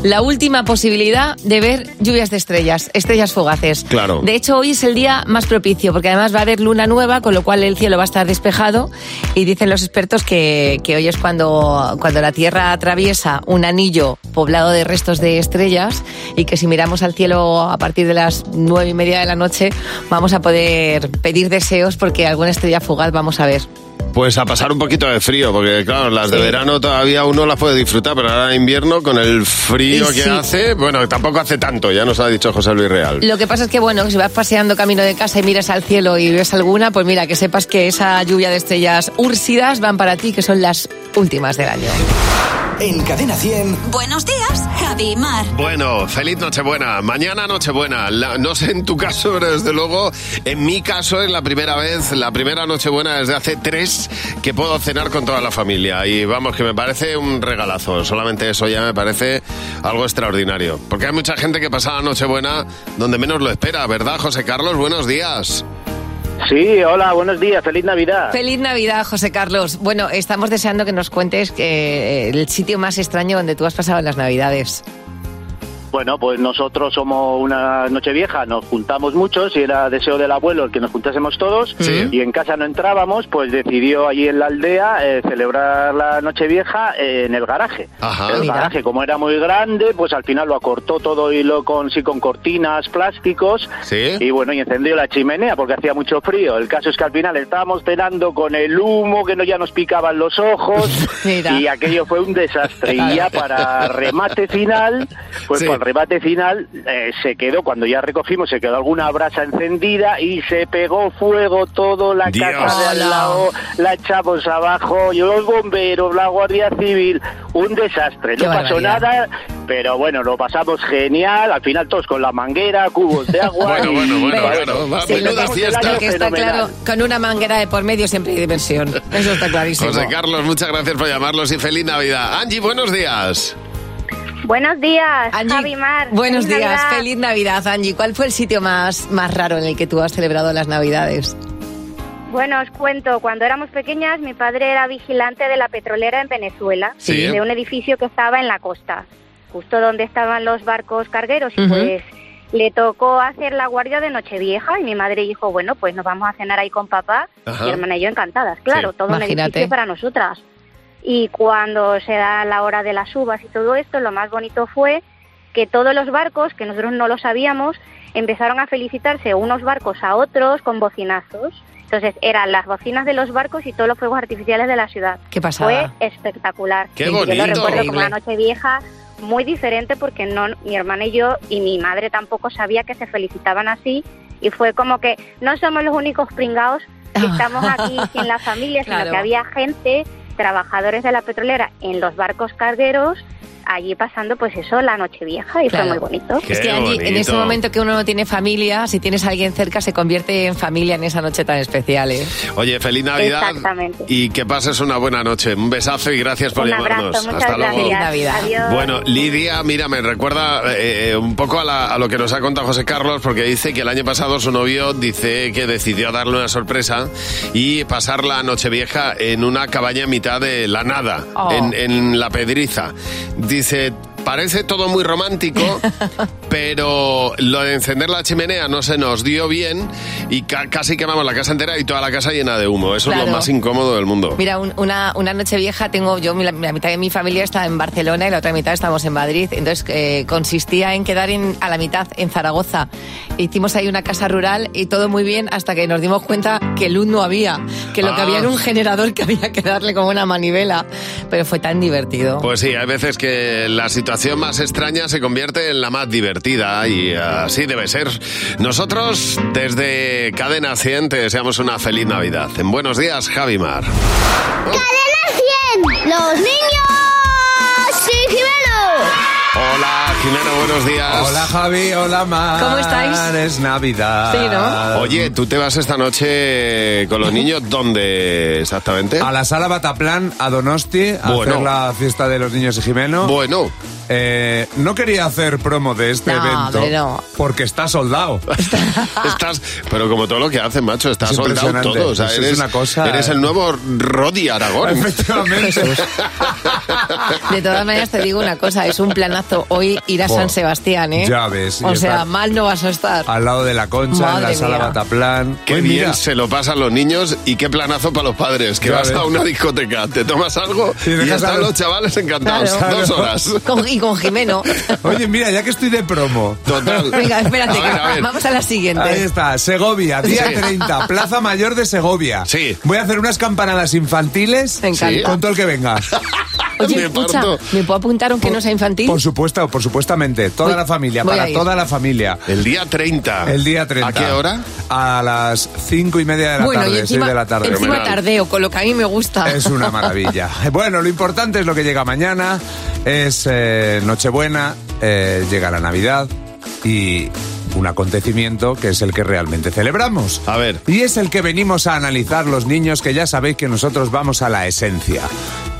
la última posibilidad de ver lluvias de estrellas, estrellas fugaces. Claro. De hecho, hoy es el día más propicio, porque además va a haber luna nueva, con lo cual el cielo va a estar despejado. Y dicen los expertos que, que hoy es cuando, cuando la Tierra atraviesa un anillo poblado de restos de estrellas y que si miramos al cielo a partir de las nueve y media de la noche vamos a poder pedir deseos porque alguna estrella fugaz vamos a ver. Pues a pasar un poquito de frío, porque claro, las de verano todavía uno las puede disfrutar, pero ahora en invierno con el frío Y que sí. hace, bueno, tampoco hace tanto, ya nos ha dicho José Luis Real. Lo que pasa es que, bueno, si vas paseando camino de casa y miras al cielo y ves alguna, pues mira, que sepas que esa lluvia de estrellas úrsidas van para ti, que son las últimas del año. En Cadena 100. Buenos días, Javi Mar. Bueno, feliz Nochebuena. Mañana Nochebuena. La- no sé en tu caso, pero desde luego, en mi caso es la primera vez, la primera Nochebuena desde hace tres que puedo cenar con toda la familia. Y vamos, que me parece un regalazo. Solamente eso ya me parece algo extraordinario. Porque hay mucha gente que pasa la Nochebuena donde menos lo espera, ¿verdad, José Carlos? Buenos días. Sí, hola, buenos días, feliz Navidad. Feliz Navidad, José Carlos. Bueno, estamos deseando que nos cuentes eh, el sitio más extraño donde tú has pasado las Navidades. Bueno, pues nosotros somos una noche vieja, nos juntamos muchos y era deseo del abuelo el que nos juntásemos todos Sí. y en casa no entrábamos, pues decidió allí en la aldea eh, celebrar la noche vieja en el garaje. Ajá. el Mira. garaje, como era muy grande, pues al final lo acortó todo y lo con, sí, con cortinas, plásticos Sí. y bueno, y encendió la chimenea porque hacía mucho frío. El caso es que al final estábamos cenando con el humo que no ya nos picaban los ojos [LAUGHS] y aquello fue un desastre. Y ya para remate final, pues Sí. para el remate final eh, se quedó, cuando ya recogimos, se quedó alguna brasa encendida y se pegó fuego todo, la Dios. casa de al lado, la echamos abajo, los bomberos, la Guardia Civil, un desastre. Qué No pasó barbaridad. nada, pero bueno, lo pasamos genial, al final todos con la manguera, cubos de agua. Bueno, bueno, bueno, Pero bueno, va, Sí, menuda fiesta. que está Fenomenal. claro, con una manguera de por medio siempre hay diversión. Eso está clarísimo. José Carlos, muchas gracias por llamarlos y feliz Navidad. Angie, buenos días. Buenos días, Angie, Javi Mar. Buenos Feliz días, Navidad. feliz Navidad, Angie. ¿Cuál fue el sitio más, más raro en el que tú has celebrado las Navidades? Bueno, os cuento, cuando éramos pequeñas, mi padre era vigilante de la petrolera en Venezuela, Sí. de un edificio que estaba en la costa, justo donde estaban los barcos cargueros, y pues le tocó hacer la guardia de Nochevieja, y mi madre dijo, bueno, pues nos vamos a cenar ahí con papá, Ajá. mi hermana y yo encantadas, claro, Sí. todo un Imagínate. edificio para nosotras. Y cuando se da la hora de las uvas y todo esto, lo más bonito fue que todos los barcos, que nosotros no lo sabíamos, empezaron a felicitarse unos barcos a otros con bocinazos. Entonces eran las bocinas de los barcos y todos los fuegos artificiales de la ciudad. Qué pasada. Fue espectacular. Qué Yo lo bonito. recuerdo como una noche vieja muy diferente porque no mi hermana y yo y mi madre tampoco sabía que se felicitaban así y fue como que no somos los únicos pringados que estamos aquí sin la familia, Claro. sino que [LAUGHS] había gente, trabajadores de la petrolera en los barcos cargueros allí pasando pues eso la noche vieja y Claro. fue muy bonito. Es que Angie, en ese momento que uno no tiene familia, si tienes a alguien cerca, se convierte en familia en esa noche tan especial. ¿eh? Oye, feliz Navidad. Exactamente. Y que pases una buena noche. Un besazo y gracias por Un llamarnos. abrazo, muchas Hasta luego. gracias. Navidad. Adiós. Bueno, Lidia, mira, me recuerda eh, eh, un poco a, la- a lo que nos ha contado José Carlos, porque dice que el año pasado su novio dice que decidió darle una sorpresa y pasar la Nochevieja en una cabaña en mitad de la nada, Oh. en, en la pedriza. Dice. Parece todo muy romántico, [LAUGHS] pero lo de encender la chimenea no se nos dio bien y ca- casi quemamos la casa entera y toda la casa llena de humo. Eso es Claro. lo más incómodo del mundo. Mira, un- una, una noche vieja tengo yo, la, la mitad de mi familia está en Barcelona y la otra mitad estamos en Madrid. Entonces eh, consistía en quedar en- a la mitad en Zaragoza. Hicimos ahí una casa rural y todo muy bien hasta que nos dimos cuenta que luz no había, que lo que Ah. había era un generador que había que darle como una manivela. Pero fue tan divertido. Pues sí, hay veces que la situación más extraña se convierte en la más divertida y así debe ser. Nosotros, desde Cadena 100, te deseamos una feliz Navidad. En buenos días, Javi Mar. ¡Cadena 100! ¡Los niños! ¡Sí, Hola, Jimeno, buenos días. Hola Javi, hola Mar. ¿Cómo estáis? Es Navidad. Sí, ¿no? Oye, ¿tú te vas esta noche con los niños dónde exactamente? A la sala Bataplan, a Donosti, a Bueno. hacer la fiesta de los niños de Jimeno. Bueno. Eh, no quería hacer promo de este No, evento hombre, no. porque está soldado. [LAUGHS] Estás, pero como todo lo que hacen, macho, estás Es soldado todo. O sea, Eso es eres, una cosa- eres el nuevo Rodi Aragón. [LAUGHS] Efectivamente. De todas maneras te digo una cosa, es un planazo hoy ir a. San Sebastián, ¿eh? Ya ves, O sea, mal no vas a estar. Al lado de la concha, en la sala mía. Bataplan. Qué Uy, bien mira, se lo pasan los niños y qué planazo para los padres. Que Ya vas ves. a una discoteca, te tomas algo Y y, están los- chavales encantados. Claro. Dos horas. [LAUGHS] Con- y con Jimeno. [LAUGHS] Oye, mira, ya que estoy de promo. Total. Venga, espérate, A ver, a ver. vamos a la siguiente. Ahí está, Segovia, día Sí. 30, Plaza Mayor de Segovia. Sí. Voy a hacer unas campanadas infantiles Me encanta. con todo el que venga. Oye, escucha, parto. ¿me puedo apuntar aunque no sea infantil? Por supuesto, por supuestamente. Toda Voy- la familia, para toda la familia. El día 30. El día 30. ¿A qué hora? A las cinco y media de la bueno, tarde, y encima, seis de la tarde. encima Fenomenal. tardeo, con lo que a mí me gusta. Es una maravilla. [LAUGHS] Bueno, lo importante es lo que llega mañana. Es eh, Nochebuena, eh, llega la Navidad y un acontecimiento que es el que realmente celebramos. A ver. Y es el que venimos a analizar los niños, que ya sabéis que nosotros vamos a la esencia.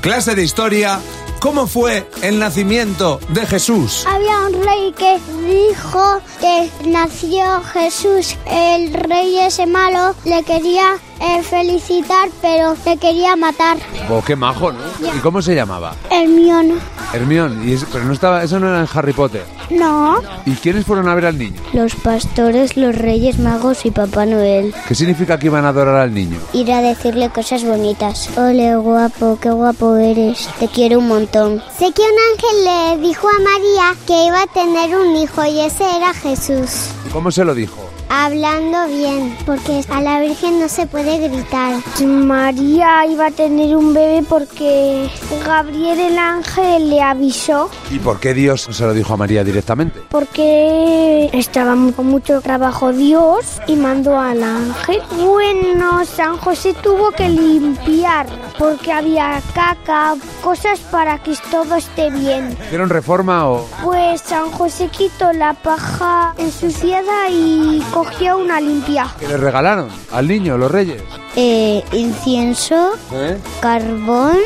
Clase de historia. ¿Cómo fue el nacimiento de Jesús? Había un rey que dijo que nació Jesús. El rey ese malo le quería eh, felicitar, pero le quería matar. Oh, qué majo, ¿no? ¿Y cómo se llamaba? Hermione. Hermión. Y es- pero no estaba, eso no era en Harry Potter. No. ¿Y quiénes fueron a ver al niño? Los pastores, los reyes magos y Papá Noel. ¿Qué significa que iban a adorar al niño? Ir a decirle cosas bonitas. Ole, guapo, qué guapo eres. Te quiero un montón. Sé que un ángel le dijo a María que iba a tener un hijo y ese era Jesús. ¿Cómo se lo dijo? Hablando bien, porque a la Virgen no se puede gritar. María iba a tener un bebé porque Gabriel el ángel le avisó. ¿Y por qué Dios se lo dijo a María directamente? Porque estaba con mucho trabajo Dios y mandó al ángel. Bueno, San José tuvo que limpiar porque había caca, cosas para que todo esté bien. ¿Hicieron reforma o...? Pues San José quitó la paja ensuciada y cogió una limpia. ¿Qué le regalaron al niño, los reyes? Eh, incienso, ¿Eh? carbón,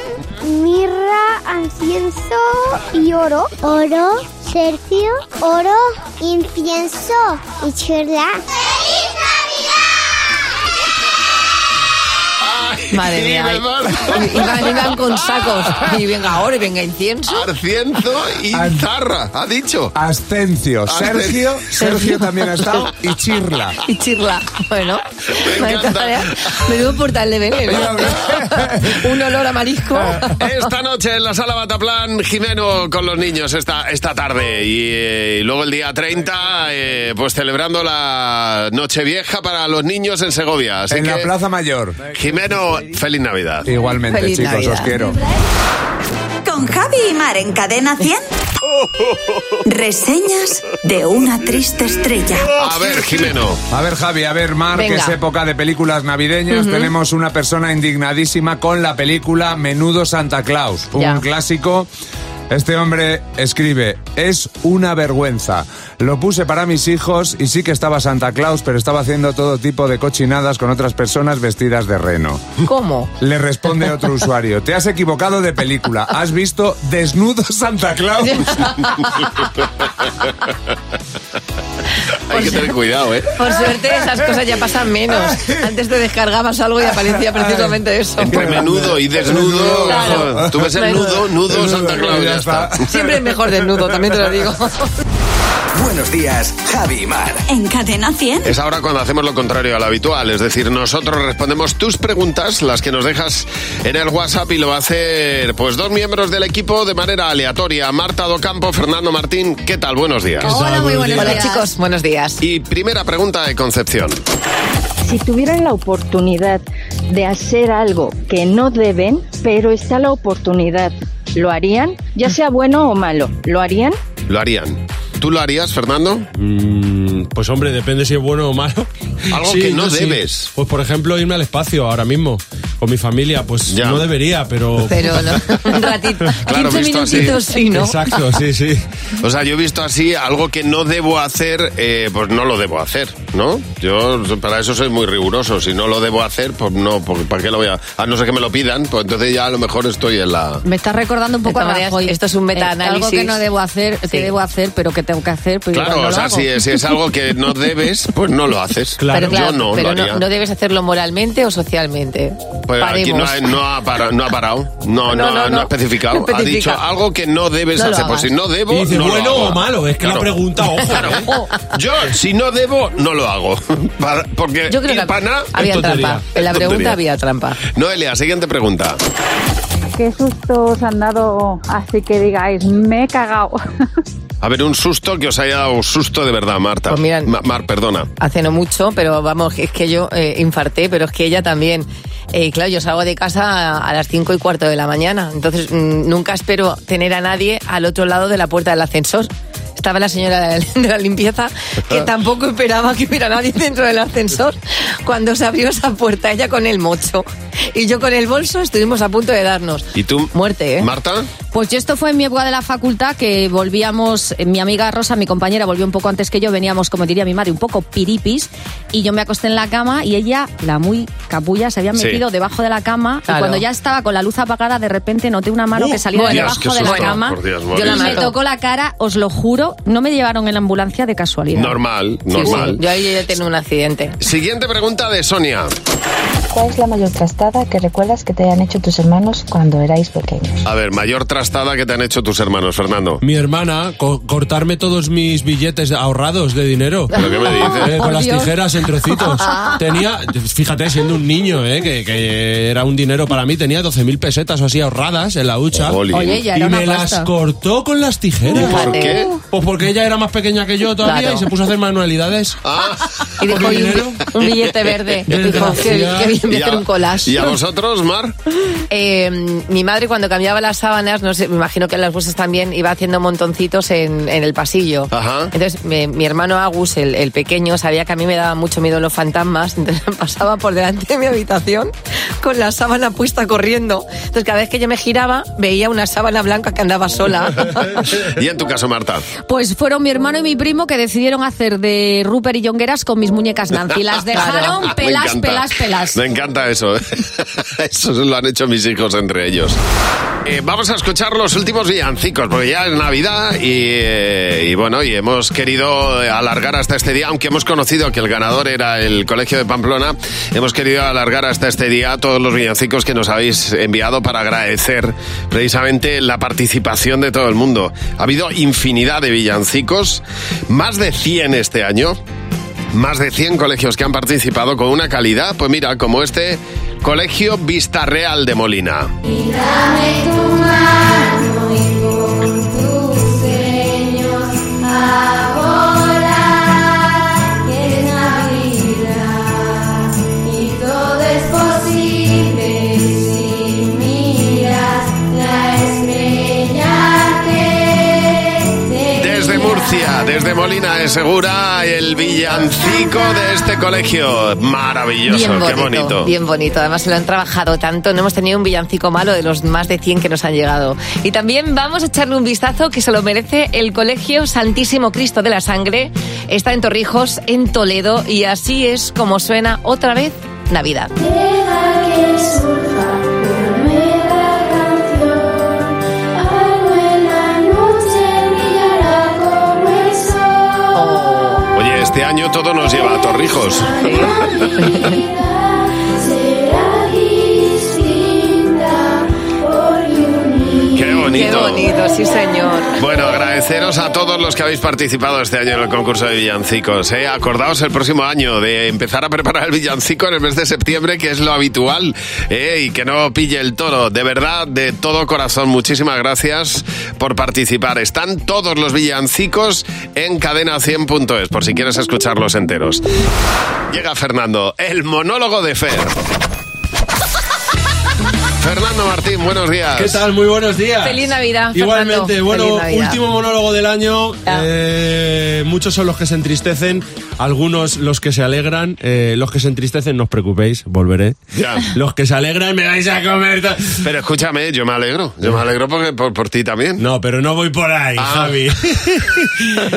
mirra, incienso y oro. Oro, sercio, oro, incienso y churla. Madre mía. Y y van con sacos. Y venga ahora y venga incienso. Arcienzo y zarra, ha dicho. Ascencio. Sergio, Sergio también ha estado, y Chirla. Y chirla. Bueno, Me menudo portal de bebé. ¿no? Un olor a marisco. Esta noche en la sala Bataplan, Jimeno con los niños esta, esta tarde. Y, eh, y luego el día 30, eh, pues celebrando la Nochevieja para los niños en Segovia. Así En que, la Plaza Mayor. Jimeno, feliz Navidad. Igualmente, Feliz chicos, Navidad. os quiero. Con Javi y Mar en Cadena 100. Reseñas de una triste estrella. A ver, Jimeno. A ver, Javi, a ver, Mar, que es época de películas navideñas. Tenemos una persona indignadísima con la película Menudo Santa Claus, un Ya. clásico. Este hombre escribe, es una vergüenza. Lo puse para mis hijos y sí que estaba Santa Claus, pero estaba haciendo todo tipo de cochinadas con otras personas vestidas de reno. ¿Cómo? Le responde otro usuario, te has equivocado de película, has visto Desnudo Santa Claus. [LAUGHS] Hay que tener cuidado, ¿eh? Por suerte esas cosas ya pasan menos. [LAUGHS] Antes te descargabas algo y aparecía precisamente eso. Entre menudo y desnudo. Claro. Tú ves el nudo, nudo Santa Claus, ya está. [LAUGHS] Siempre es mejor desnudo, también te lo digo. [LAUGHS] Buenos días, Javi y Mar. En Cadena 100. Es ahora cuando hacemos lo contrario a lo habitual, es decir, nosotros respondemos tus preguntas, las que nos dejas en el WhatsApp y lo va a hacer pues dos miembros del equipo de manera aleatoria. Marta Docampo, Fernando Martín, ¿qué tal? Buenos días. Hola, muy buenos Hola chicos, buenos días. Y primera pregunta de Concepción. Si tuvieran la oportunidad de hacer algo que no deben, pero está la oportunidad, ¿lo harían? Ya sea bueno o malo, ¿lo harían? Lo harían. ¿Tú lo harías, Fernando? Mm, pues hombre, depende si es bueno o malo. Algo [LAUGHS] que no debes. Pues por ejemplo, irme al espacio ahora mismo con mi familia, pues Ya. no debería, pero... Pero [LAUGHS] no, un ratito, [LAUGHS] Claro, 15 visto así. minutitos sí, ¿no? Exacto, sí, sí. O sea, yo he visto así algo que no debo hacer, eh, pues no lo debo hacer, ¿no? Yo para eso soy muy riguroso. Si no lo debo hacer, pues no, porque ¿para qué lo voy a...? A no ser que me lo pidan, pues entonces ya a lo mejor estoy en la... Me está recordando un poco a Rajoy. esto es un metaanálisis. algo que no debo hacer, que Sí. debo hacer, pero que tengo que hacer, pero Claro, igual no o lo sea, hago. si, es- si es algo que no debes, pues no lo haces. [LAUGHS] Pero claro, yo no pero lo haría. no, no debes hacerlo moralmente o socialmente. Pues aquí no, ha- no ha parado, no ha parado, no, no, No, no, ha- no no. ha especificado. [LAUGHS] No Ha dicho algo que no debes hacer. Pues si no debo, Y dice, no lo bueno hago. o malo, es que la pregunta, ojo, Claro. ¿eh? Yo, si no debo, no lo hago. [LAUGHS] Para- porque Yo creo que había tontería. trampa. En la pregunta había trampa. Noelia, siguiente pregunta. ¿Qué susto os han dado así que digáis, me he cagado? A ver, un susto que os haya dado un susto de verdad, Marta. Pues mira- Ma- Mar, perdona. Hace no mucho, pero vamos, es que yo eh, infarté, pero es que ella también. Eh, claro, yo salgo de casa a las 5 y cuarto de la mañana, entonces mm, nunca espero tener a nadie al otro lado de la puerta del ascensor. Estaba la señora de la [LAUGHS] limpieza que tampoco esperaba que hubiera nadie dentro del ascensor cuando se abrió esa puerta, ella con el mocho y yo con el bolso estuvimos a punto de darnos. ¿Y tú? Muerte, ¿eh? Marta. Pues yo esto fue en mi época de la facultad que volvíamos, eh, mi amiga Rosa, mi compañera, volvió un poco antes que yo, veníamos, como diría mi madre, un poco piripis, y yo me acosté en la cama y ella, la muy capulla, se había Sí. metido debajo de la cama Claro. y cuando ya estaba con la luz apagada, de repente noté una mano Uh, que salía de debajo de la cama Dios, me tocó la cara, os lo juro, no me llevaron en la ambulancia de casualidad. Normal, normal. sí. Yo ahí he tenido un accidente. Siguiente pregunta de Sonia. ¿Cuál es la mayor trastada que recuerdas que te hayan hecho tus hermanos cuando erais pequeños? A ver, mayor trastada que te han hecho tus hermanos, Fernando. Mi hermana, co- cortarme todos mis billetes ahorrados de dinero. ¿Pero qué me dices? Eh, con las tijeras en trocitos. [LAUGHS] Tenía, fíjate, siendo un niño, eh, que, que era un dinero para mí, tenía 12.000 pesetas o así ahorradas en la hucha. Oye, ya y era una me pasta. las cortó con las tijeras. ¿Y por qué? Pues porque ella era más pequeña que yo todavía Claro. y se puso a hacer manualidades. Y dijo, ¿Por "Y un, dinero? un billete verde. [LAUGHS] Y dijo, qué, qué bien, voy a ¿Y hacer a- un collage. ¿Y a vosotros, Mar? [LAUGHS] Eh, mi madre cuando cambiaba las sábanas, no sé, me imagino que en las vuestras también, iba haciendo montoncitos en, en el pasillo. Entonces mi, mi hermano Agus, el, el pequeño, sabía que a mí me daba mucho miedo los fantasmas, [LAUGHS] entonces pasaba por delante de mi habitación con la sábana puesta corriendo. Entonces cada vez que yo me giraba veía una sábana blanca que andaba sola. ¿Y en tu caso, Marta? Pues fueron mi hermano y mi primo que decidieron hacer de Rupert y Jongueras con mis muñecas Nancy. Las [LAUGHS] dejaron pelas, pelas, pelas. Me encanta eso. [LAUGHS] Eso lo han hecho mis hijos entre ellos. Eh, vamos a escuchar los últimos villancicos, porque ya es Navidad y, eh, y bueno, y hemos querido alargar hasta este día, aunque hemos conocido que el ganador era el Colegio de Pamplona, hemos querido alargar hasta este día todos los villancicos que nos habéis enviado para agradecer precisamente la participación de todo el mundo. Ha habido infinidad de villancicos, más de 100 este año. Más de 100 colegios que han participado con una calidad, pues mira, como este Colegio Vista Real de Molina. Dame tu mano y con tus sueños desde Molina de Segura, el villancico de este colegio. Maravilloso, Bien qué bonito, bonito. bien bonito. Además se lo han trabajado tanto, no hemos tenido un villancico malo de los más de 100 que nos han llegado. Y también vamos a echarle un vistazo que se lo merece el Colegio Santísimo Cristo de la Sangre. Está en Torrijos, en Toledo, y así es como suena otra vez Navidad. Deja que surja este año todo nos lleva a Torrijos. Bonito. Qué bonito, sí señor. Bueno, agradeceros a todos los que habéis participado este año en el concurso de villancicos. ¿eh? Acordaos el próximo año de empezar a preparar el villancico en el mes de septiembre, que es lo habitual, ¿eh? y que no pille el toro. De verdad, de todo corazón, muchísimas gracias por participar. Están todos los villancicos en cadena100.es, por si quieres escucharlos enteros. Llega Fernando, el monólogo de Fer. Fernando Martín, buenos días. ¿Qué tal? Muy buenos días. Feliz Navidad. Igualmente, Fernando. bueno, Navidad. último monólogo del año. Eh, muchos son los que se entristecen, algunos los que se alegran. Eh, los que se entristecen, no os preocupéis, volveré. Ya. Los que se alegran, me vais a comer. Pero escúchame, yo me alegro. Yo me alegro porque, por, por ti también. No, pero no voy por ahí, Ah. Javi. [LAUGHS]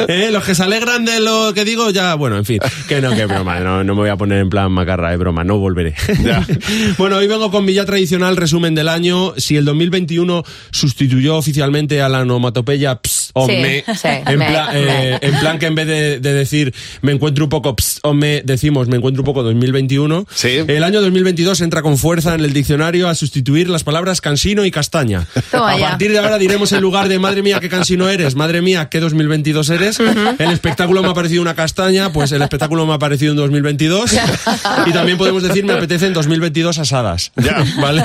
Eh, Los que se alegran de lo que digo, ya, bueno, en fin. Que no, que broma. No, no me voy a poner en plan macarra, es broma, no volveré. [LAUGHS] bueno, hoy vengo con mi ya tradicional resumen del año. Si el 2021 sustituyó oficialmente a la onomatopeya ps o Sí, me, sí, en, me, plan, eh, en plan que en vez de, de decir me encuentro un poco ps o me, decimos me encuentro un poco 2021. El año 2022 entra con fuerza en el diccionario a sustituir las palabras cansino y castaña. Toma a ya. partir de ahora diremos en lugar de madre mía qué cansino eres, madre mía qué 2022 eres. El espectáculo me ha parecido una castaña, pues el espectáculo me ha parecido en 2022. [LAUGHS] Y también podemos decir me apetece en 2022 asadas. [LAUGHS] ¿Vale?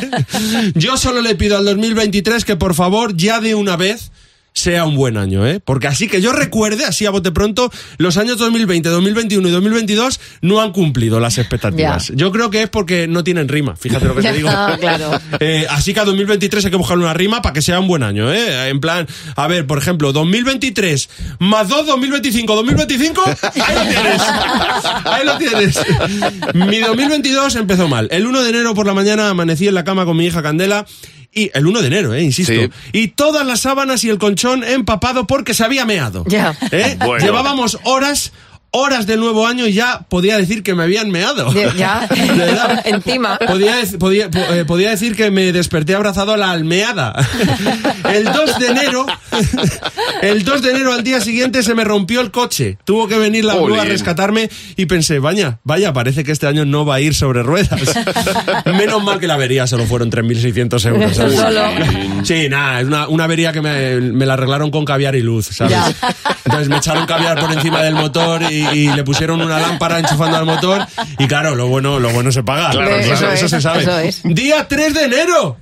Yo solo le pido al 2023 que por favor ya de una vez sea un buen año, ¿eh? Porque así que yo recuerde, así a bote pronto, los años 2020, 2021 y 2022 no han cumplido las expectativas. Yo creo que es porque no tienen rima, fíjate lo que te [LAUGHS] digo. Ah, claro. Eh, así que a 2023 hay que buscarle una rima para que sea un buen año, ¿eh? En plan, a ver, por ejemplo, 2023 más 2, 2025, 2025, ahí lo tienes. Ahí lo tienes. Mi 2022 empezó mal. El 1 de enero por la mañana amanecí en la cama con mi hija Candela. Y el 1 de enero, eh, insisto. Sí. Y todas las sábanas y el colchón empapado porque se había meado. Ya. ¿Eh? Bueno. Llevábamos horas, horas del nuevo año y ya podía decir que me habían meado. [LAUGHS] Ya, De verdad. [LAUGHS] encima. Podía, podía, po- eh, podía decir que me desperté abrazado a la almeada. [LAUGHS] El 2 de enero, el 2 de enero al día siguiente se me rompió el coche. Tuvo que venir la grúa a rescatarme y pensé, vaya, vaya, parece que este año no va a ir sobre ruedas. Menos mal que la avería solo fueron 3.600 euros. ¿sabes? Solo. Sí, nada, es una, una avería que me, me la arreglaron con caviar y luz, ¿sabes? Ya. Entonces me echaron caviar por encima del motor y, y le pusieron una lámpara enchufando al motor y claro, lo bueno, lo bueno se paga. Claro, Eso- claro. eso, es, se sabe. eso es. Día 3 de enero.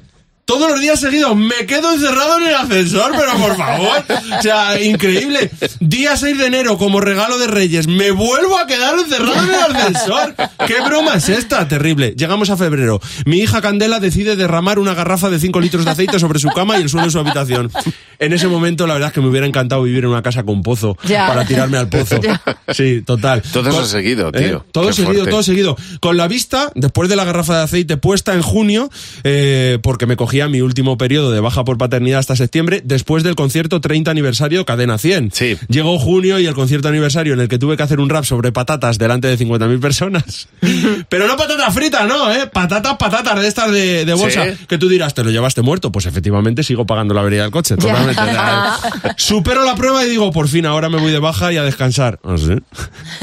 Todos los días seguidos me quedo encerrado en el ascensor, pero por favor. O sea, increíble. Día 6 de enero, como regalo de Reyes, me vuelvo a quedar encerrado en el ascensor. ¿Qué broma es esta? Terrible. Llegamos a febrero. Mi hija Candela decide derramar una garrafa de 5 litros de aceite sobre su cama y el suelo de su habitación. En ese momento, la verdad es que me hubiera encantado vivir en una casa con pozo Ya. para tirarme al pozo. Ya. Sí, total. Todo eso seguido, ¿Eh? tío. Todo Qué seguido, fuerte. todo seguido. Con la vista, después de la garrafa de aceite puesta en junio, eh, porque me cogía mi último periodo de baja por paternidad hasta septiembre, después del concierto 30 aniversario Cadena 100. Sí. Llegó junio y el concierto aniversario en el que tuve que hacer un rap sobre patatas delante de 50.000 personas. [LAUGHS] Pero no patatas fritas, no, ¿eh? Patatas, patatas de estas de, de bolsa. Sí. Que tú dirás, ¿te lo llevaste muerto? Pues efectivamente sigo pagando la avería del coche. Totalmente. [LAUGHS] Supero la prueba y digo, por fin, ahora me voy de baja y a descansar. ¿Ah, sí?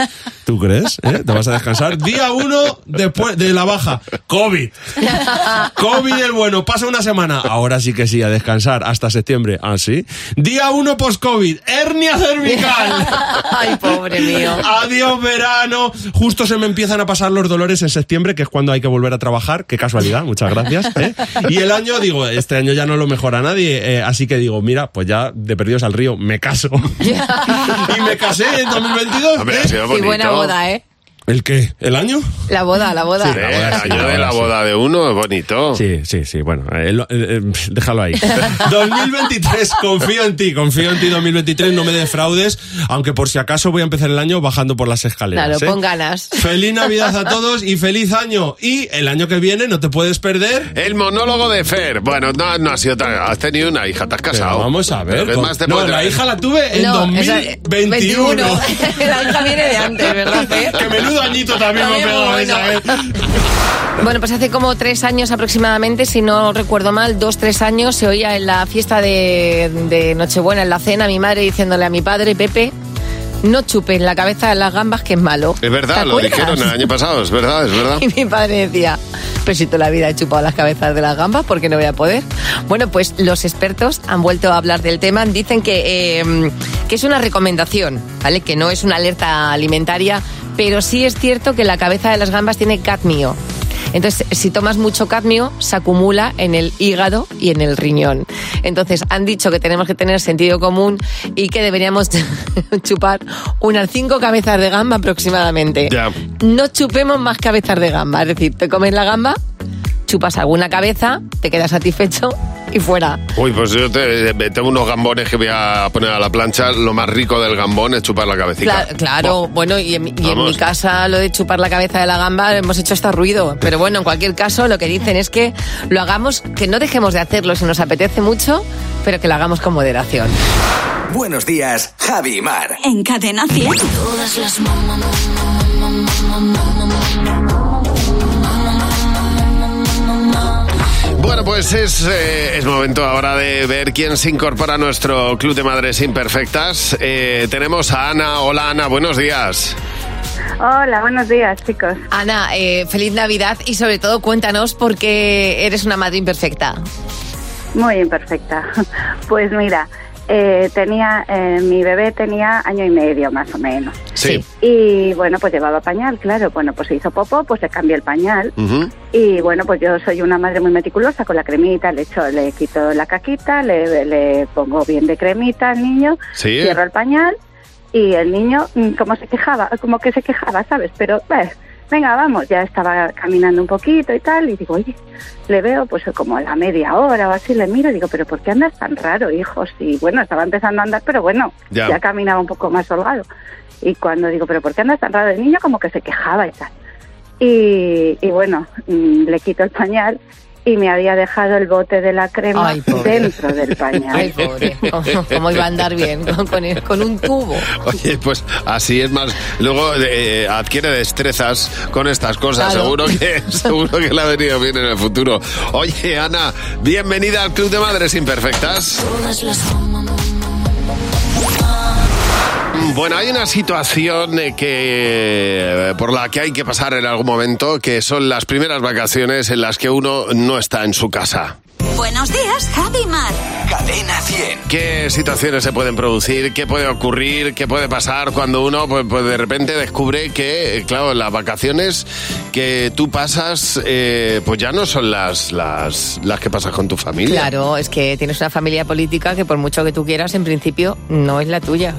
[LAUGHS] ¿Tú crees? ¿Eh? ¿Te vas a descansar? Día uno después de la baja. COVID. COVID el bueno. Pasa una semana. Ahora sí que sí, a descansar. Hasta septiembre. ¿Ah, sí? Día uno post-COVID. Hernia cervical. [LAUGHS] Ay, pobre mío. Adiós verano. Justo se me empiezan a pasar los dolores en septiembre, que es cuando hay que volver a trabajar. Qué casualidad, muchas gracias. ¿eh? Y el año, digo, este año ya no lo mejora nadie. eh, así que digo, mira, pues ya de perdidos al río, me caso. [LAUGHS] y me casé en 2022. Hombre, Y buena boda, ¿eh? ¿El qué? ¿El año? La boda, la boda. Sí, el año de la boda de uno es bonito. Sí, sí, sí, bueno, eh, lo- eh, eh, déjalo ahí. [LAUGHS] 2023, confío en ti, confío en ti 2023, no me defraudes, aunque por si acaso voy a empezar el año bajando por las escaleras. Claro, ¿eh? pon ganas. Feliz Navidad a todos y feliz año. Y el año que viene no te puedes perder. El monólogo de Fer. Bueno, no, no ha sido tan... Has tenido una hija, te has Pero casado. vamos a ver. Pero ¿qué con- más te no, la hija la tuve en No, esa- 2021. [LAUGHS] la hija viene de antes, ¿verdad, Fer? que menudo añito también me También pegado esa, ¿eh? Bueno, pues hace como tres años aproximadamente, si no recuerdo mal, dos, tres años, se oía en la fiesta de, de Nochebuena, en la cena, mi madre diciéndole a mi padre, Pepe, no chupes la cabeza de las gambas que es malo. Es verdad, ¿Te lo acuerdas? dijeron el año pasado, es verdad, es verdad. [LAUGHS] Y mi padre decía, pero si toda la vida he chupado las cabezas de las gambas, ¿por qué no voy a poder? Bueno, pues los expertos han vuelto a hablar del tema. Dicen que, eh, que es una recomendación, ¿vale? Que no es una alerta alimentaria, pero sí es cierto que la cabeza de las gambas tiene cadmio. Entonces, si tomas mucho cadmio, se acumula en el hígado y en el riñón. Entonces, han dicho que tenemos que tener sentido común y que deberíamos [LAUGHS] chupar unas cinco cabezas de gamba aproximadamente. No chupemos más cabezas de gamba. Es decir, te comes la gamba, chupas alguna cabeza, te quedas satisfecho y fuera. Uy, pues yo te- tengo unos gambones que voy a poner a la plancha. Lo más rico del gambón es chupar la cabecita. Cla- claro, bueno, y en, mi- y en mi casa lo de chupar la cabeza de la gamba hemos hecho hasta ruido. Pero bueno, en cualquier caso, lo que dicen es que lo hagamos, que no dejemos de hacerlo si nos apetece mucho, pero que lo hagamos con moderación. Buenos días, Javi y Mar. En Cadena 100. Todas las pues es, eh, es momento ahora de ver quién se incorpora a nuestro Club de Madres Imperfectas. Eh, tenemos a Ana. Hola, Ana, buenos días. Hola, buenos días, chicos. Ana, eh, feliz Navidad y sobre todo cuéntanos por qué eres una madre imperfecta. Muy imperfecta. [LAUGHS] Pues mira, eh, tenía, eh, mi bebé tenía año y medio más o menos. Sí. Y bueno, pues llevaba pañal, claro. Bueno, pues se hizo popó, pues se cambió el pañal. Y bueno, pues yo soy una madre muy meticulosa con la cremita, le echo, le quito la caquita, le, le pongo bien de cremita al niño, Sí. cierro el pañal y el niño mm, como se quejaba, como que se quejaba, ¿sabes? Pero pues, venga, vamos, ya estaba caminando un poquito y tal, y digo, oye, le veo pues como a la media hora o así, le miro y digo, pero ¿por qué andas tan raro, hijo? Sí, bueno, estaba empezando a andar, pero bueno, Ya. ya caminaba un poco más holgado. Y cuando digo, pero ¿por qué andas tan raro? El niño como que se quejaba y tal. Y, y bueno, mm, le quito el pañal y me había dejado el bote de la crema Ay, dentro del pañal. Ay, pobre. ¿Cómo, iba a andar bien con, con el- con un tubo? Oye, pues así es más. Luego eh, adquiere destrezas con estas cosas. Claro. Seguro que [LAUGHS] seguro que le ha venido bien en el futuro. Oye, Ana, bienvenida al Club de Madres Imperfectas. Bueno, hay una situación eh, que eh, por la que hay que pasar en algún momento, que son las primeras vacaciones en las que uno no está en su casa. Buenos días, Javi Mar. Cadena 100. ¿Qué situaciones se pueden producir? ¿Qué puede ocurrir? ¿Qué puede pasar cuando uno pues, pues, de repente descubre que, claro, las vacaciones que tú pasas eh, pues ya no son las, las, las que pasas con tu familia? Claro, es que tienes una familia política que por mucho que tú quieras, en principio no es la tuya.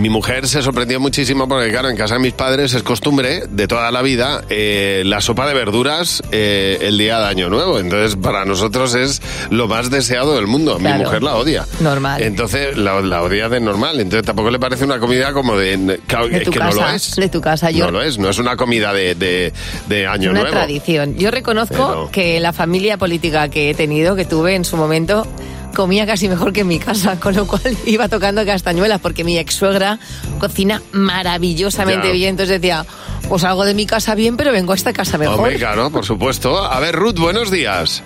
Mi mujer se sorprendió muchísimo porque, claro, en casa de mis padres es costumbre de toda la vida eh, la sopa de verduras eh, el día de Año Nuevo. Entonces, para nosotros es lo más deseado del mundo. Claro. Mi mujer la odia. Normal. Entonces, la, la odia de normal. Entonces, tampoco le parece una comida como de... claro, De es tu que casa, no lo es. de tu casa. Yo No lo es, no es una comida de, de, de Año una Nuevo. tradición. Yo reconozco Pero- que la familia política que he tenido, que tuve en su momento, comía casi mejor que en mi casa, [LAUGHS] con lo cual iba tocando castañuelas, porque mi ex suegra cocina maravillosamente Ya. bien. Entonces decía, pues algo de mi casa bien, pero vengo a esta casa mejor. Hombre, claro, por supuesto. A ver, Ruth, buenos días.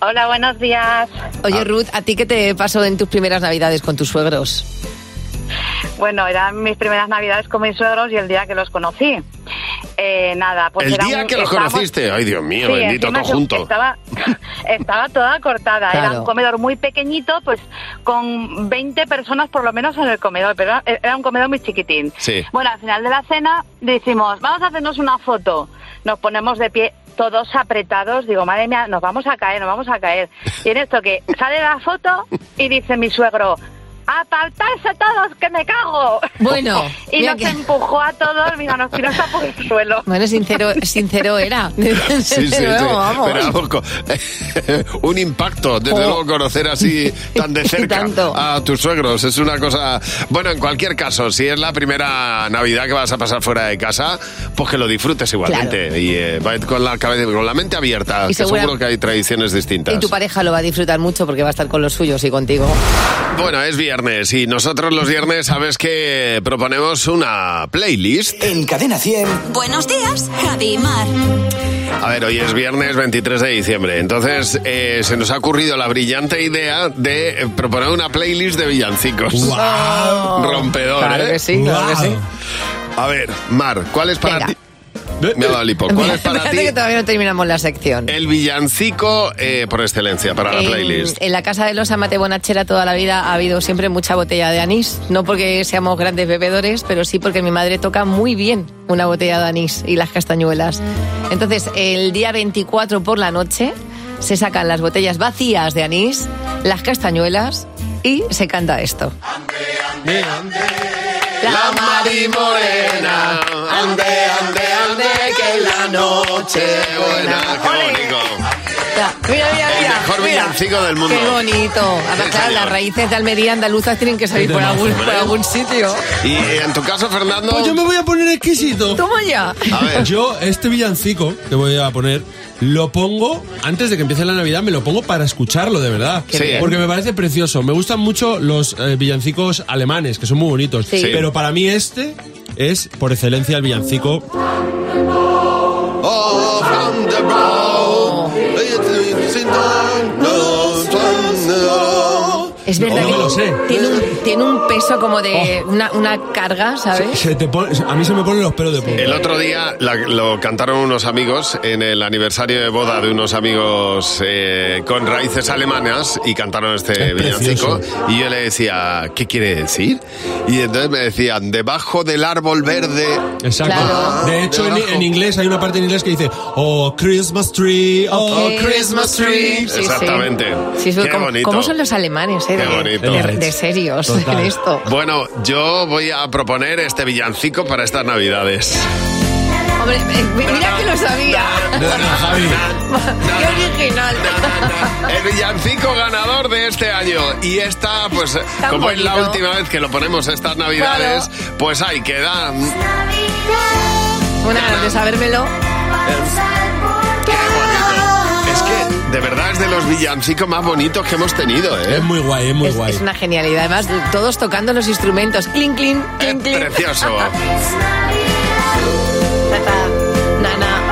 Hola, buenos días. Oye, Ruth, ¿a ti qué te pasó en tus primeras navidades con tus suegros? Bueno, eran mis primeras navidades con mis suegros y el día que los conocí. Eh, nada, pues el era día un- que los estábamos- conociste. Ay, Dios mío, Sí, bendito, todo junto. Estaba, [LAUGHS] estaba toda cortada. Era un comedor muy pequeñito, pues con 20 personas por lo menos en el comedor, pero era, era un comedor muy chiquitín. Sí. Bueno, al final de la cena decimos, vamos a hacernos una foto. Nos ponemos de pie todos apretados. Digo, madre mía, nos vamos a caer, nos vamos a caer. Y en esto que sale la foto y dice mi suegro, apartarse todos, que me cago. Bueno, [LAUGHS] y nos que- empujó a todos, mira, nos tiró hasta por el suelo. Bueno, sincero, [LAUGHS] sincero era. Sí, sí, sí. Luego, vamos. Pero vamos, co- [LAUGHS] un impacto, desde Oh. luego, conocer así tan de cerca Tanto. a tus suegros. Es una cosa. Bueno, en cualquier caso, si es la primera Navidad que vas a pasar fuera de casa, pues que lo disfrutes igualmente. Y eh, con la cabeza, con la mente abierta, Y que segura- seguro que hay tradiciones distintas. Y tu pareja lo va a disfrutar mucho porque va a estar con los suyos y contigo. Bueno, es viernes y nosotros los viernes sabes que proponemos una playlist. En Cadena 100. Buenos días, Javi y Mar. A ver, hoy es viernes 23 de diciembre, entonces eh, se nos ha ocurrido la brillante idea de proponer una playlist de villancicos. Rompedor, Claro ¿eh? que sí, claro que sí. A ver, Mar, ¿cuál es para Venga. ti? Me ha dado el hipo. ¿Cuál es [LAUGHS] para ti que todavía no terminamos la sección. el villancico eh, por excelencia para la En- playlist? En, la casa de los Amate Bonachera toda la vida ha habido siempre mucha botella de anís. No porque seamos grandes bebedores, pero sí porque mi madre toca muy bien una botella de anís y las castañuelas. Entonces, el día 24 por la noche se sacan las botellas vacías de anís, las castañuelas y se canta esto. La Mari Morena, ande, ande, ande, que la noche buena. Qué bonito. Ya, Mira, mira, El mira. mejor mira. villancico del mundo. Qué bonito. Además, Sí, claro, las raíces de Almería andaluzas tienen que salir por algún, por algún sitio. Y en tu caso, Fernando. Pues yo me voy a poner exquisito. Toma ya. A ver. Yo, este villancico que voy a poner, lo pongo, antes de que empiece la Navidad, me lo pongo para escucharlo, de verdad. Bien. Porque me parece precioso. Me gustan mucho los eh, villancicos alemanes, que son muy bonitos. Sí. Pero para mí este es, por excelencia, el villancico Oh, Lord. Es verdad No que lo sé. Tiene, un, tiene un peso como de una, una carga, ¿sabes? Se te pone- a mí se me ponen los pelos de punta. El otro día la- lo cantaron unos amigos en el aniversario de boda de unos amigos eh, con raíces alemanas y cantaron este Es villancico. precioso. Y yo le decía, ¿qué quiere decir? Y entonces me decían, debajo del árbol verde. Exacto. De hecho, en, debajo. en inglés hay una parte en inglés que dice, oh, Christmas tree, oh. Christmas tree. Sí. Exactamente. Sí, es Qué como- bonito. ¿Cómo son los alemanes, eh? Qué de- bonito. De, de serios Total. en esto. Bueno, yo voy a proponer este villancico para estas navidades. Hombre, eh, mira que lo sabía. Qué original. El villancico ganador de este año. Y esta, pues, Tan como es la última vez que lo ponemos estas navidades, pues ahí queda. Una de sabérmelo. Es que de verdad es de los villancicos más bonitos que hemos tenido, ¿eh? Es muy guay, es muy guay. Es una genialidad. Además, todos tocando los instrumentos. Clink, clink, clink, clink. Precioso. Tata, [LAUGHS] Nana.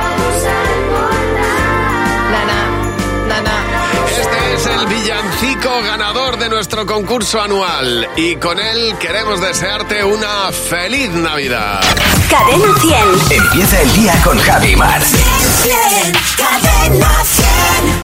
Nana. Nana. Este es el villancico ganador de nuestro concurso anual. Y con él queremos desearte una feliz Navidad. Cadena 100. Empieza el día con Javi Mar. Cadena 100.